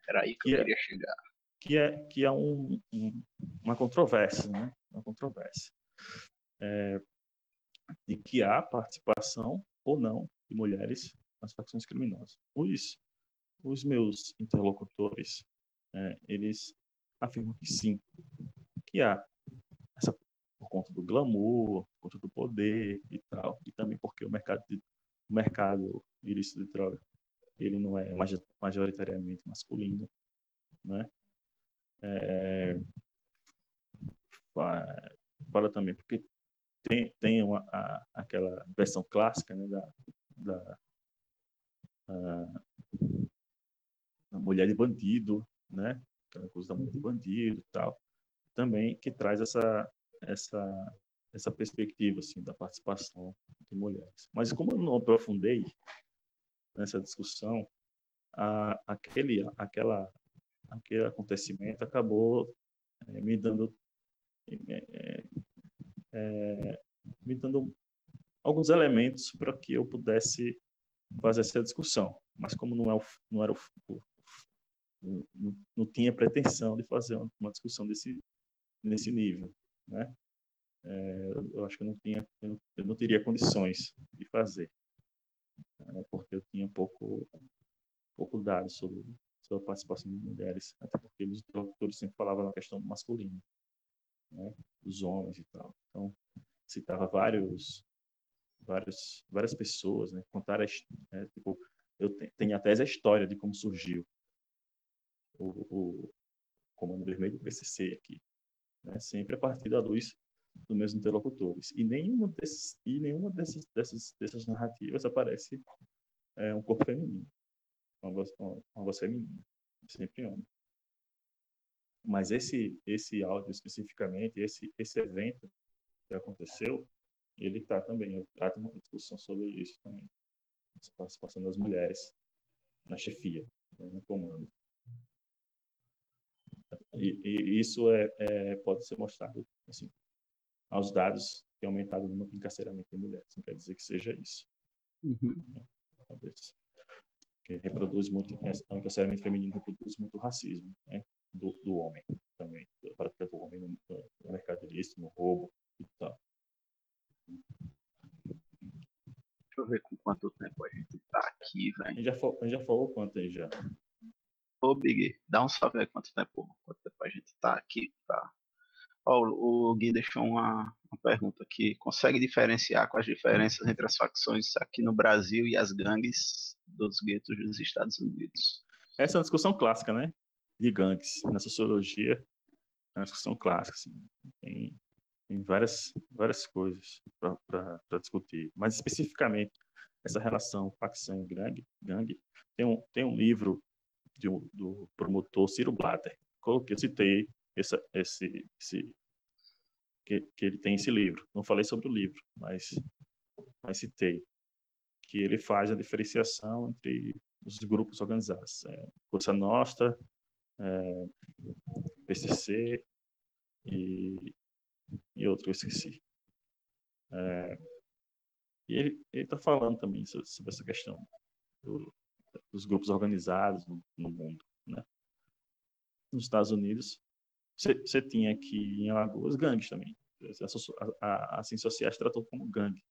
Era aí que, que eu é, queria chegar. Que é, que é um, um, uma controvérsia, né? Uma controvérsia. É, de que há participação ou não de mulheres nas facções criminosas. Os, os meus interlocutores, é, eles afirmam que sim, que há essa por conta do glamour, por conta do poder e tal, e também porque o mercado de, o mercado ilícito de droga ele não é majoritariamente masculino, né? É, fala também porque tem, tem uma, a, aquela versão clássica né, da, da a, a mulher de bandido, né? Aquela coisa da mulher de bandido e tal, também que traz essa essa essa perspectiva assim da participação de mulheres. Mas como eu não aprofundei nessa discussão, a, aquele aquela aquele acontecimento acabou é, me dando é, é, me dando alguns elementos para que eu pudesse fazer essa discussão. Mas como não, é o, não era o, o não, não, tinha pretensão de fazer uma discussão desse nesse nível, né? É, eu acho que eu não tinha, eu não, eu não teria condições de fazer, né? porque eu tinha pouco pouco dados sobre, sobre a participação de mulheres, até porque os doutores sempre falavam na questão masculina, né? Dos homens e tal. Então citava vários vários várias pessoas, né? Contaram, é, tipo, eu tenho até a história de como surgiu o, o Comando Vermelho do PCC aqui, né? Sempre a partir da luz dos meus interlocutores. E nenhuma, desses, e nenhuma dessas, dessas, dessas narrativas aparece é, um corpo feminino, uma voz, uma, uma voz feminina, sempre homem. Mas esse, esse áudio especificamente, esse, esse evento que aconteceu, ele está também, eu trato uma discussão sobre isso também, a participação das mulheres na chefia, né, no comando. E, e isso é, é, pode ser mostrado assim, aos dados que aumentado no encarceramento de mulheres. Não quer dizer que seja isso. Uhum. Talvez. Porque reproduz muito, o encarceramento feminino reproduz muito racismo né? Do, do homem também, para do homem no, no mercado ilícito, no roubo e tal. Deixa eu ver com quanto tempo a gente tá aqui, velho. A gente já falou, já falou quanto aí já? Ô, Big, dá um salve aí quanto tempo, quanto tempo a gente tá aqui. Tá. Ó, o Gui deixou uma, uma pergunta aqui. Consegue diferenciar com as diferenças entre as facções aqui no Brasil e as gangues dos guetos dos Estados Unidos? Essa é uma discussão clássica, né? De gangues. Na sociologia, é uma discussão clássica. Assim. Tem, tem várias, várias coisas para discutir. Mas, especificamente, essa relação facção gangue, gangue tem, um, tem um livro de, do promotor Ciro Blatter. Coloquei, citei esse, esse, esse que, que ele tem esse livro. Não falei sobre o livro, mas, mas citei que ele faz a diferenciação entre os grupos organizados, é, Força Nostra, é, PCC e, e outro eu esqueci. É, e ele está falando também sobre, essa questão do, dos grupos organizados no, no mundo. Né? Nos Estados Unidos, você tinha aqui em Alagoas gangues também. A, a, a ciência sociais tratou como gangue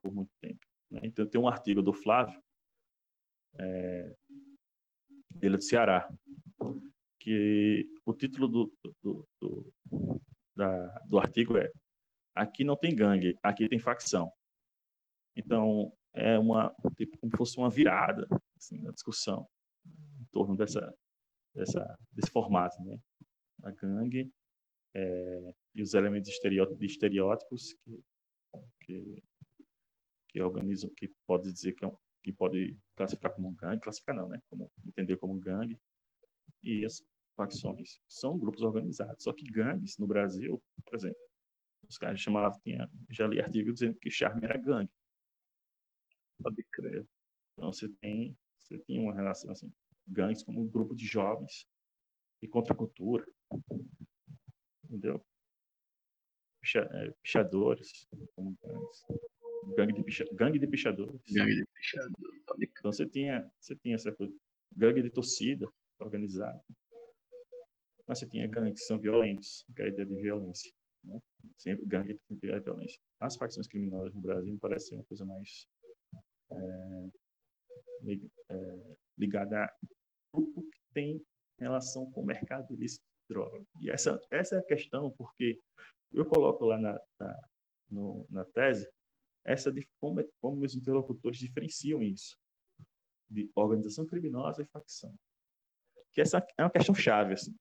por muito tempo. Né? Então, tem um artigo do Flávio, é, ele é do Ceará, que o título do, do, do, da, do artigo é Aqui não tem gangue, aqui tem facção. Então, é uma, tipo, como se fosse uma virada assim, na discussão em torno dessa, dessa, desse formato, né? A gangue é, e os elementos de estereótipos que, que, que organizam, que pode dizer que, é um, que pode classificar como um gangue, classificar não, né? Como, entender como um gangue, e as facções são grupos organizados. Só que gangues no Brasil, por exemplo, os caras chamavam, tinha, já li artigo dizendo que charme era gangue. Pode crer. Então você tem, você tem uma relação assim, gangues como um grupo de jovens e contracultura. Entendeu? Picha, é, pichadores, como gangues. Gangue de, picha, gangue de pichadores. Gangue de pichadores. Então você tinha, você tinha essa coisa. Gangue de torcida organizada. Mas você tinha gangues que são violentos, que é a ideia de violência. Né? Sempre gangue de violência. As facções criminosas no Brasil me parece uma coisa mais é, é, ligada a grupo que tem relação com o mercado ilícito de droga. E essa, essa é a questão, porque eu coloco lá na, na, no, na tese essa de como, como meus interlocutores diferenciam isso de organização criminosa e facção. Que essa é uma questão chave assim,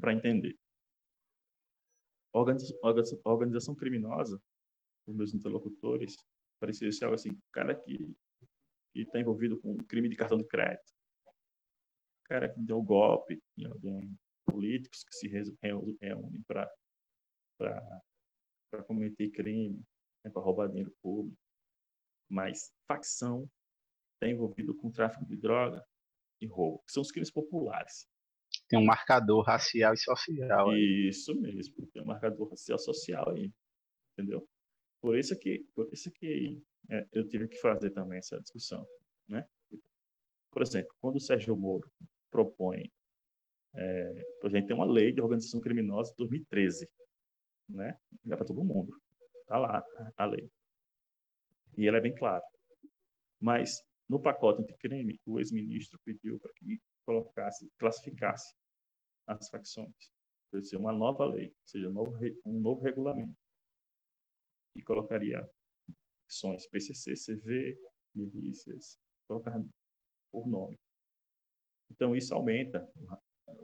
para entender. Organização, criminosa, os meus interlocutores, parecia ser algo assim, cara que está envolvido com crime de cartão de crédito, cara que deu golpe em alguém, políticos que se reúnem para cometer crime, né, para roubar dinheiro público, mas facção está envolvido com tráfico de droga e roubo, que são os crimes populares. Tem um marcador racial e social. Aí. Isso mesmo, tem um marcador racial social aí, entendeu? Por isso que, por isso que é, eu tive que fazer também essa discussão, né? Por exemplo, quando o Sérgio Moro propõe, é, a gente tem uma lei de organização criminosa de 2013, né? É para todo mundo, tá lá a lei e ela é bem clara. Mas no pacote anticrime, o ex-ministro pediu para que colocasse, classificasse as facções, para ser uma nova lei, ou seja, um novo, um novo regulamento e colocaria ações PCC, CV, milícias, colocar por nome. Então, isso aumenta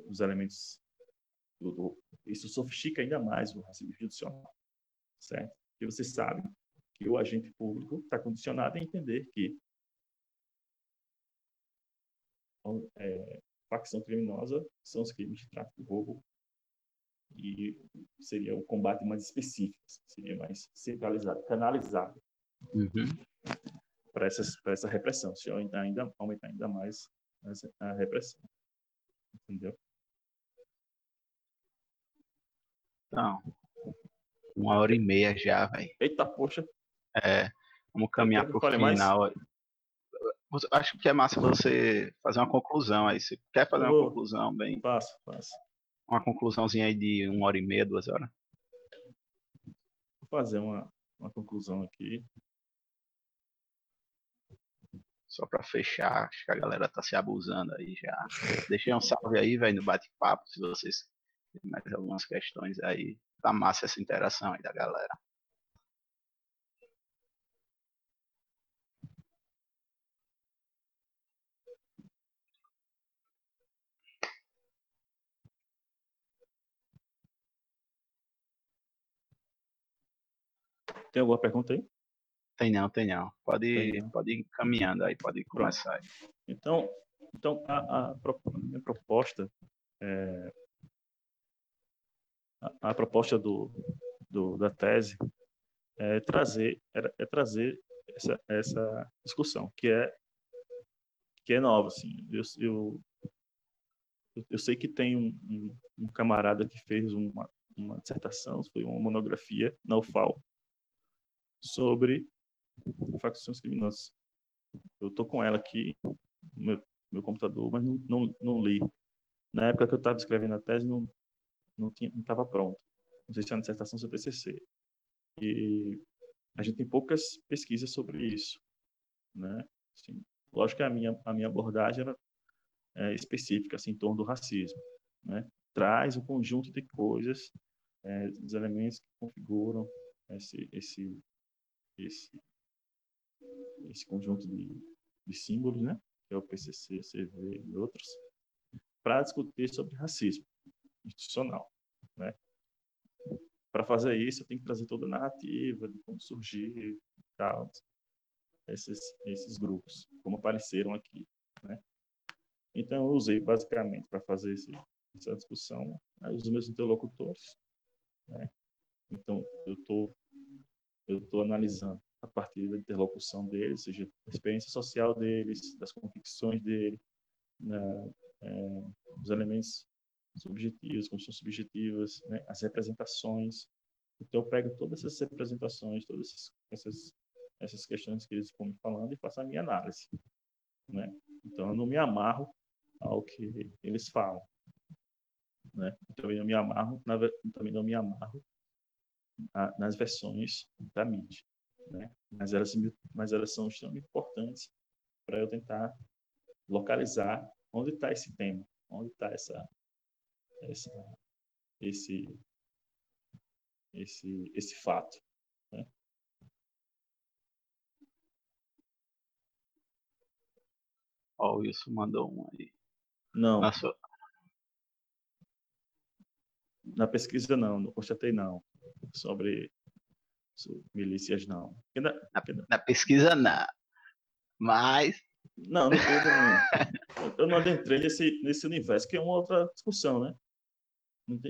os elementos, do, do, isso sofistica ainda mais o racismo judicial, certo? Porque você sabe que o agente público está condicionado a entender que é, facção criminosa são os crimes de tráfico e roubo e seria o combate mais específico, seria mais centralizado, canalizado uhum. para essa repressão, se ainda aumentar ainda mais a repressão, entendeu? Então, uma hora e meia já, velho. Eita, poxa. É, vamos caminhar para o final. Mais? Acho que é massa você fazer uma conclusão aí. Você quer fazer uma conclusão bem? Faço, faço uma conclusãozinha aí de uma hora e meia, duas horas? Vou fazer uma, uma conclusão aqui. Só para fechar, acho que a galera tá se abusando aí já. Deixei um salve aí, velho, no bate-papo, se vocês têm mais algumas questões aí. Tá massa essa interação aí da galera. Tem alguma pergunta aí? Tem não, tem não. Pode, tem não. pode ir caminhando aí, pode começar aí. Então, então a, a, a minha proposta é, a, a, proposta do, do, da tese é trazer é, trazer essa, essa discussão que é que é nova assim eu, eu, eu sei que tem um, um, um camarada que fez uma, uma dissertação foi uma monografia na UFAL sobre facções criminosas. eu estou com ela aqui, no meu, meu computador, mas não, não, não li. Na época que eu estava escrevendo a tese, não não estava pronto. Não sei se é uma dissertação ou TCC. E a gente tem poucas pesquisas sobre isso, né? Assim, lógico que a minha a minha abordagem era é, específica assim, em torno do racismo, né? Traz um conjunto de coisas, é, dos elementos que configuram esse esse esse esse conjunto de, de símbolos, né? Que é o PCC, CV e outros, para discutir sobre racismo institucional, né? Para fazer isso, eu tenho que trazer toda a narrativa de como surgir tal, esses, esses grupos, como apareceram aqui, né? Então, eu usei basicamente para fazer esse, essa discussão né, os meus interlocutores, né? Então, eu estou eu tô analisando a partir da interlocução deles, ou seja, a experiência social deles, das convicções dele, né, é, os elementos subjetivas, como são subjetivas, né, as representações. Então, eu pego todas essas representações, todas essas, essas questões que eles estão me falando e faço a minha análise. Né? Então, eu não me amarro ao que eles falam. Né? Também não me amarro, na, também não me amarro a, nas versões da mídia. Né? Mas, elas, mas elas são extremamente importantes para eu tentar localizar onde está esse tema, onde está essa, essa, esse, esse, esse fato. Né? Ó, o Wilson mandou um aí. Não. Na, sua... na pesquisa não, não constatei não. Sobre, sobre milícias não. Na, na, na, pesquisa não. Mas. Não, não, eu, eu não adentrei nesse, nesse universo, que é uma outra discussão, né?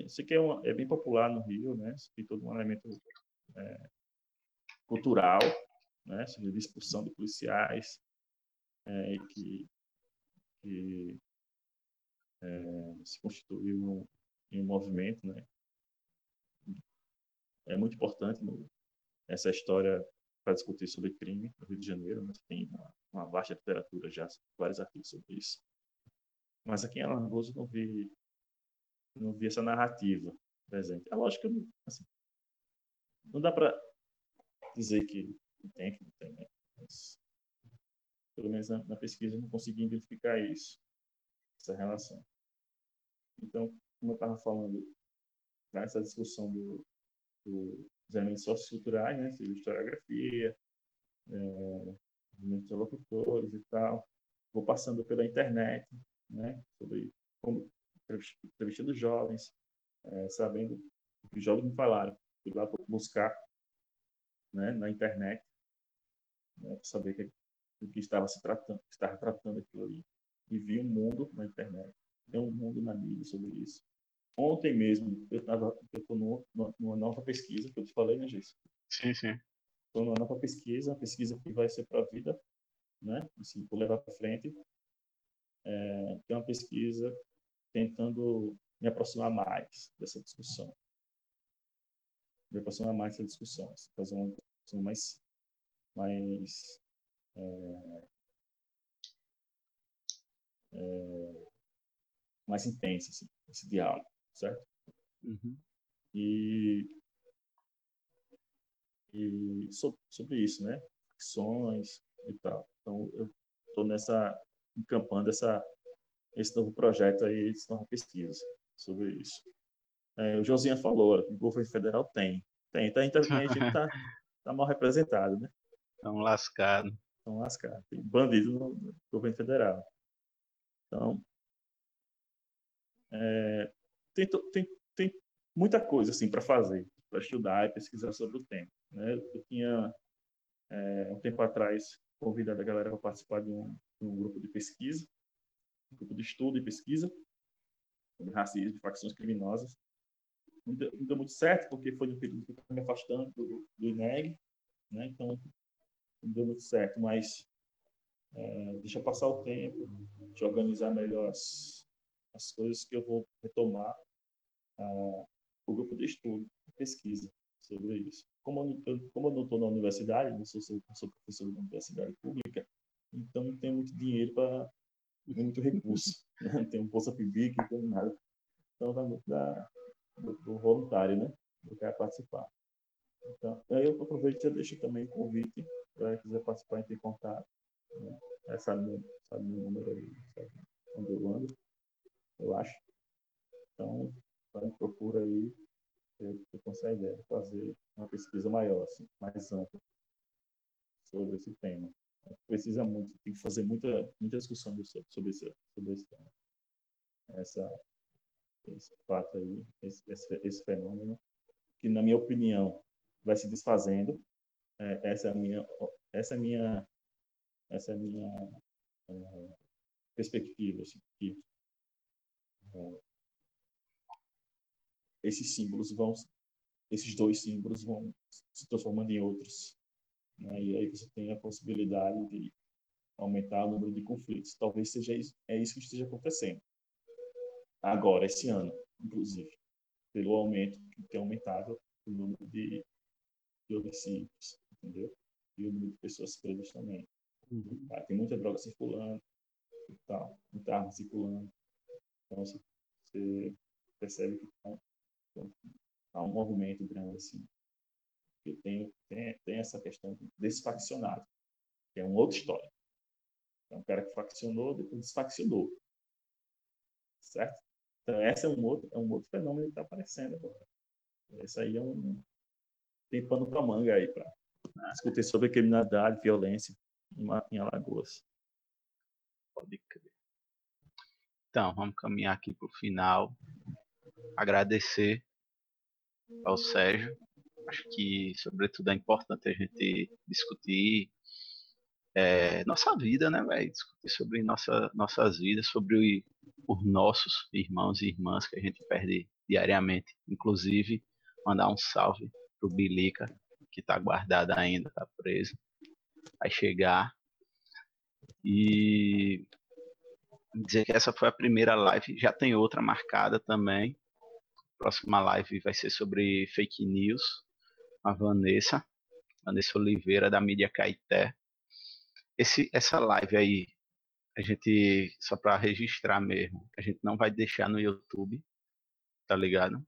Isso aqui é, uma, é bem popular no Rio, né? Isso é todo um elemento é, cultural, né? De expulsão de policiais, é, que, que é, se constituiu em um movimento, né? É muito importante no, essa história para discutir sobre crime no Rio de Janeiro, mas tem uma, uma vasta literatura já, vários artigos sobre isso. Mas aqui em Alagoas eu não vi não vi essa narrativa presente. É lógico que assim, não dá para dizer que tem, que não tem, né? Mas, pelo menos na, na pesquisa eu não consegui identificar isso, essa relação. Então, como eu estava falando, nessa discussão do, do, dos elementos socioculturais, né, historiografia, é, interlocutores e tal, vou passando pela internet, né, sobre como entrevistando jovens, é, sabendo o que os jovens me falaram. Fui lá buscar né, na internet, né, para saber que, o que estava se tratando, estava tratando aquilo ali. E vi um mundo na internet, tem um mundo na mídia sobre isso. Ontem mesmo, eu estava numa, numa nova pesquisa, que eu te falei, né, Gis? Sim, sim. Estou numa nova pesquisa, uma pesquisa que vai ser para a vida, né? Assim, vou levar para frente. É, é uma pesquisa tentando me aproximar mais dessa discussão. Me aproximar mais dessa discussão. Fazer uma discussão mais, mais é, é, mais intensa, assim, esse diálogo, certo? Uhum. E, e sobre, sobre isso, né? Ficções e tal. Então, eu estou nessa, encampando essa esse novo projeto aí, essa nova pesquisa sobre isso. É, o Josinha falou, o governo federal tem. Tem, então a gente está (laughs) tá mal representado, né? Estão lascados. Estão lascados. Tem bandido no governo federal. Então, é, tem, tem, tem muita coisa assim para fazer, para estudar e pesquisar sobre o tema. Né? Eu tinha, é, um tempo atrás, convidado a galera para participar de um, de um grupo de pesquisa grupo de estudo e pesquisa sobre racismo e facções criminosas. Não deu, não deu, muito certo, porque foi no período que eu estava me afastando do, do INEG, né? então não deu muito certo, mas é, deixa passar o tempo, de organizar melhor as, as coisas que eu vou retomar o grupo de estudo, pesquisa sobre isso. Como eu, como eu estou na universidade, não sou, sou professor da universidade pública, então não tem muito dinheiro para muito recurso. (laughs) Né? Não um Bolsa PIBIC, não tem nada. Então vai muito da, do, do voluntário, né? Do cara participar. Então, aí eu aproveito e deixo também o convite para quem quiser participar e ter contato. Né? É, sabe meu número aí, sabe onde eu ando, eu acho. Então, gente procura aí, você consegue é, fazer uma pesquisa maior, assim, mais ampla sobre esse tema. Precisa muito, tem que fazer muita, muita discussão sobre, esse, sobre esse tema. Essa, esse fato aí, esse, esse, esse fenômeno, que na minha opinião vai se desfazendo. É, essa é a minha, essa é a minha, essa é minha é, perspectiva, assim, que é, esses símbolos vão, esses dois símbolos vão se transformando em outros, né? e aí você tem a possibilidade de aumentar o número de conflitos. Talvez seja isso, é isso que esteja acontecendo agora, esse ano, inclusive, pelo aumento que tem aumentado o número de, de homicídios, entendeu? E o número de pessoas presas também. Uhum. Tá? Tem muita droga circulando, e tal, muita arma circulando. Então, você, percebe que há um movimento grande assim. Que tem, tem, tem essa questão desse faccionado, que é uma outra história. É um cara que faccionou, depois desfaccionou. Certo? Então, esse é um outro, é um outro fenômeno que está aparecendo agora. Esse aí é um. Tem pano para manga aí para discutir sobre criminalidade, violência em Alagoas. Pode crer. Então, vamos caminhar aqui para o final. Agradecer ao Sérgio. Acho que, sobretudo, é importante a gente discutir é, nossa vida, né, velho? Discutir sobre nossa, nossas vidas, sobre os nossos irmãos e irmãs que a gente perde diariamente. Inclusive, mandar um salve pro Bilica, que tá guardado ainda, tá preso. Vai chegar. E dizer que essa foi a primeira live, já tem outra marcada também. Próxima live vai ser sobre fake news. A Vanessa, Vanessa Oliveira da mídia Caeté. Esse, essa live aí, a gente, só para registrar mesmo, a gente não vai deixar no YouTube, tá ligado?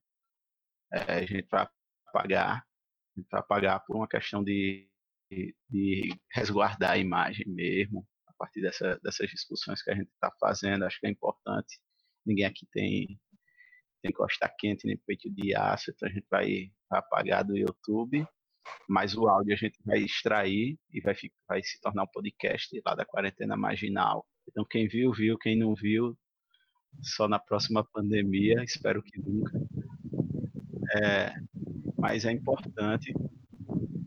É, a gente vai pagar, a gente vai pagar por uma questão de, de, de resguardar a imagem mesmo, a partir dessa, dessas discussões que a gente está fazendo, acho que é importante. Ninguém aqui tem, tem costa quente nem peito de aço, então a gente vai, apagar do YouTube mas o áudio a gente vai extrair e vai, vai se tornar um podcast lá da quarentena marginal. Então quem viu, viu, quem não viu, só na próxima pandemia, espero que nunca. É, mas é importante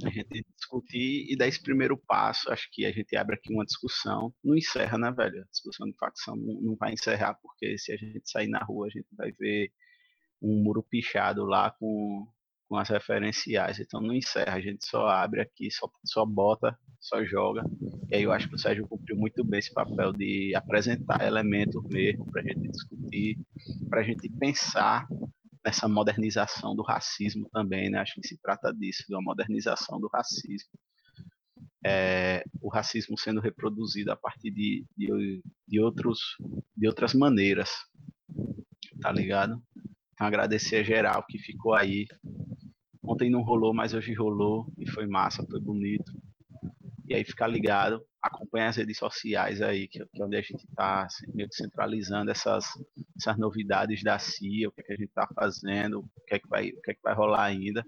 a gente discutir e dar esse primeiro passo. Acho que a gente abre aqui uma discussão. Não encerra, né, velho? A discussão de facção não vai encerrar, porque se a gente sair na rua, a gente vai ver um muro pichado lá com com as referenciais. Então não encerra, a gente só abre aqui, só, só bota, só joga. E aí eu acho que o Sérgio cumpriu muito bem esse papel de apresentar elementos mesmo para a gente discutir, para a gente pensar nessa modernização do racismo também, né? Acho que se trata disso, de uma modernização do racismo. É, o racismo sendo reproduzido a partir de, de, de, outros, de outras maneiras, tá ligado? Então agradecer a geral que ficou aí Ontem não rolou, mas hoje rolou e foi massa, foi bonito. E aí ficar ligado, acompanhar as redes sociais aí, que, que é onde a gente está assim, meio que centralizando essas, essas novidades da CIA, o que, é que a gente está fazendo, o que, é que vai, o que é que vai rolar ainda.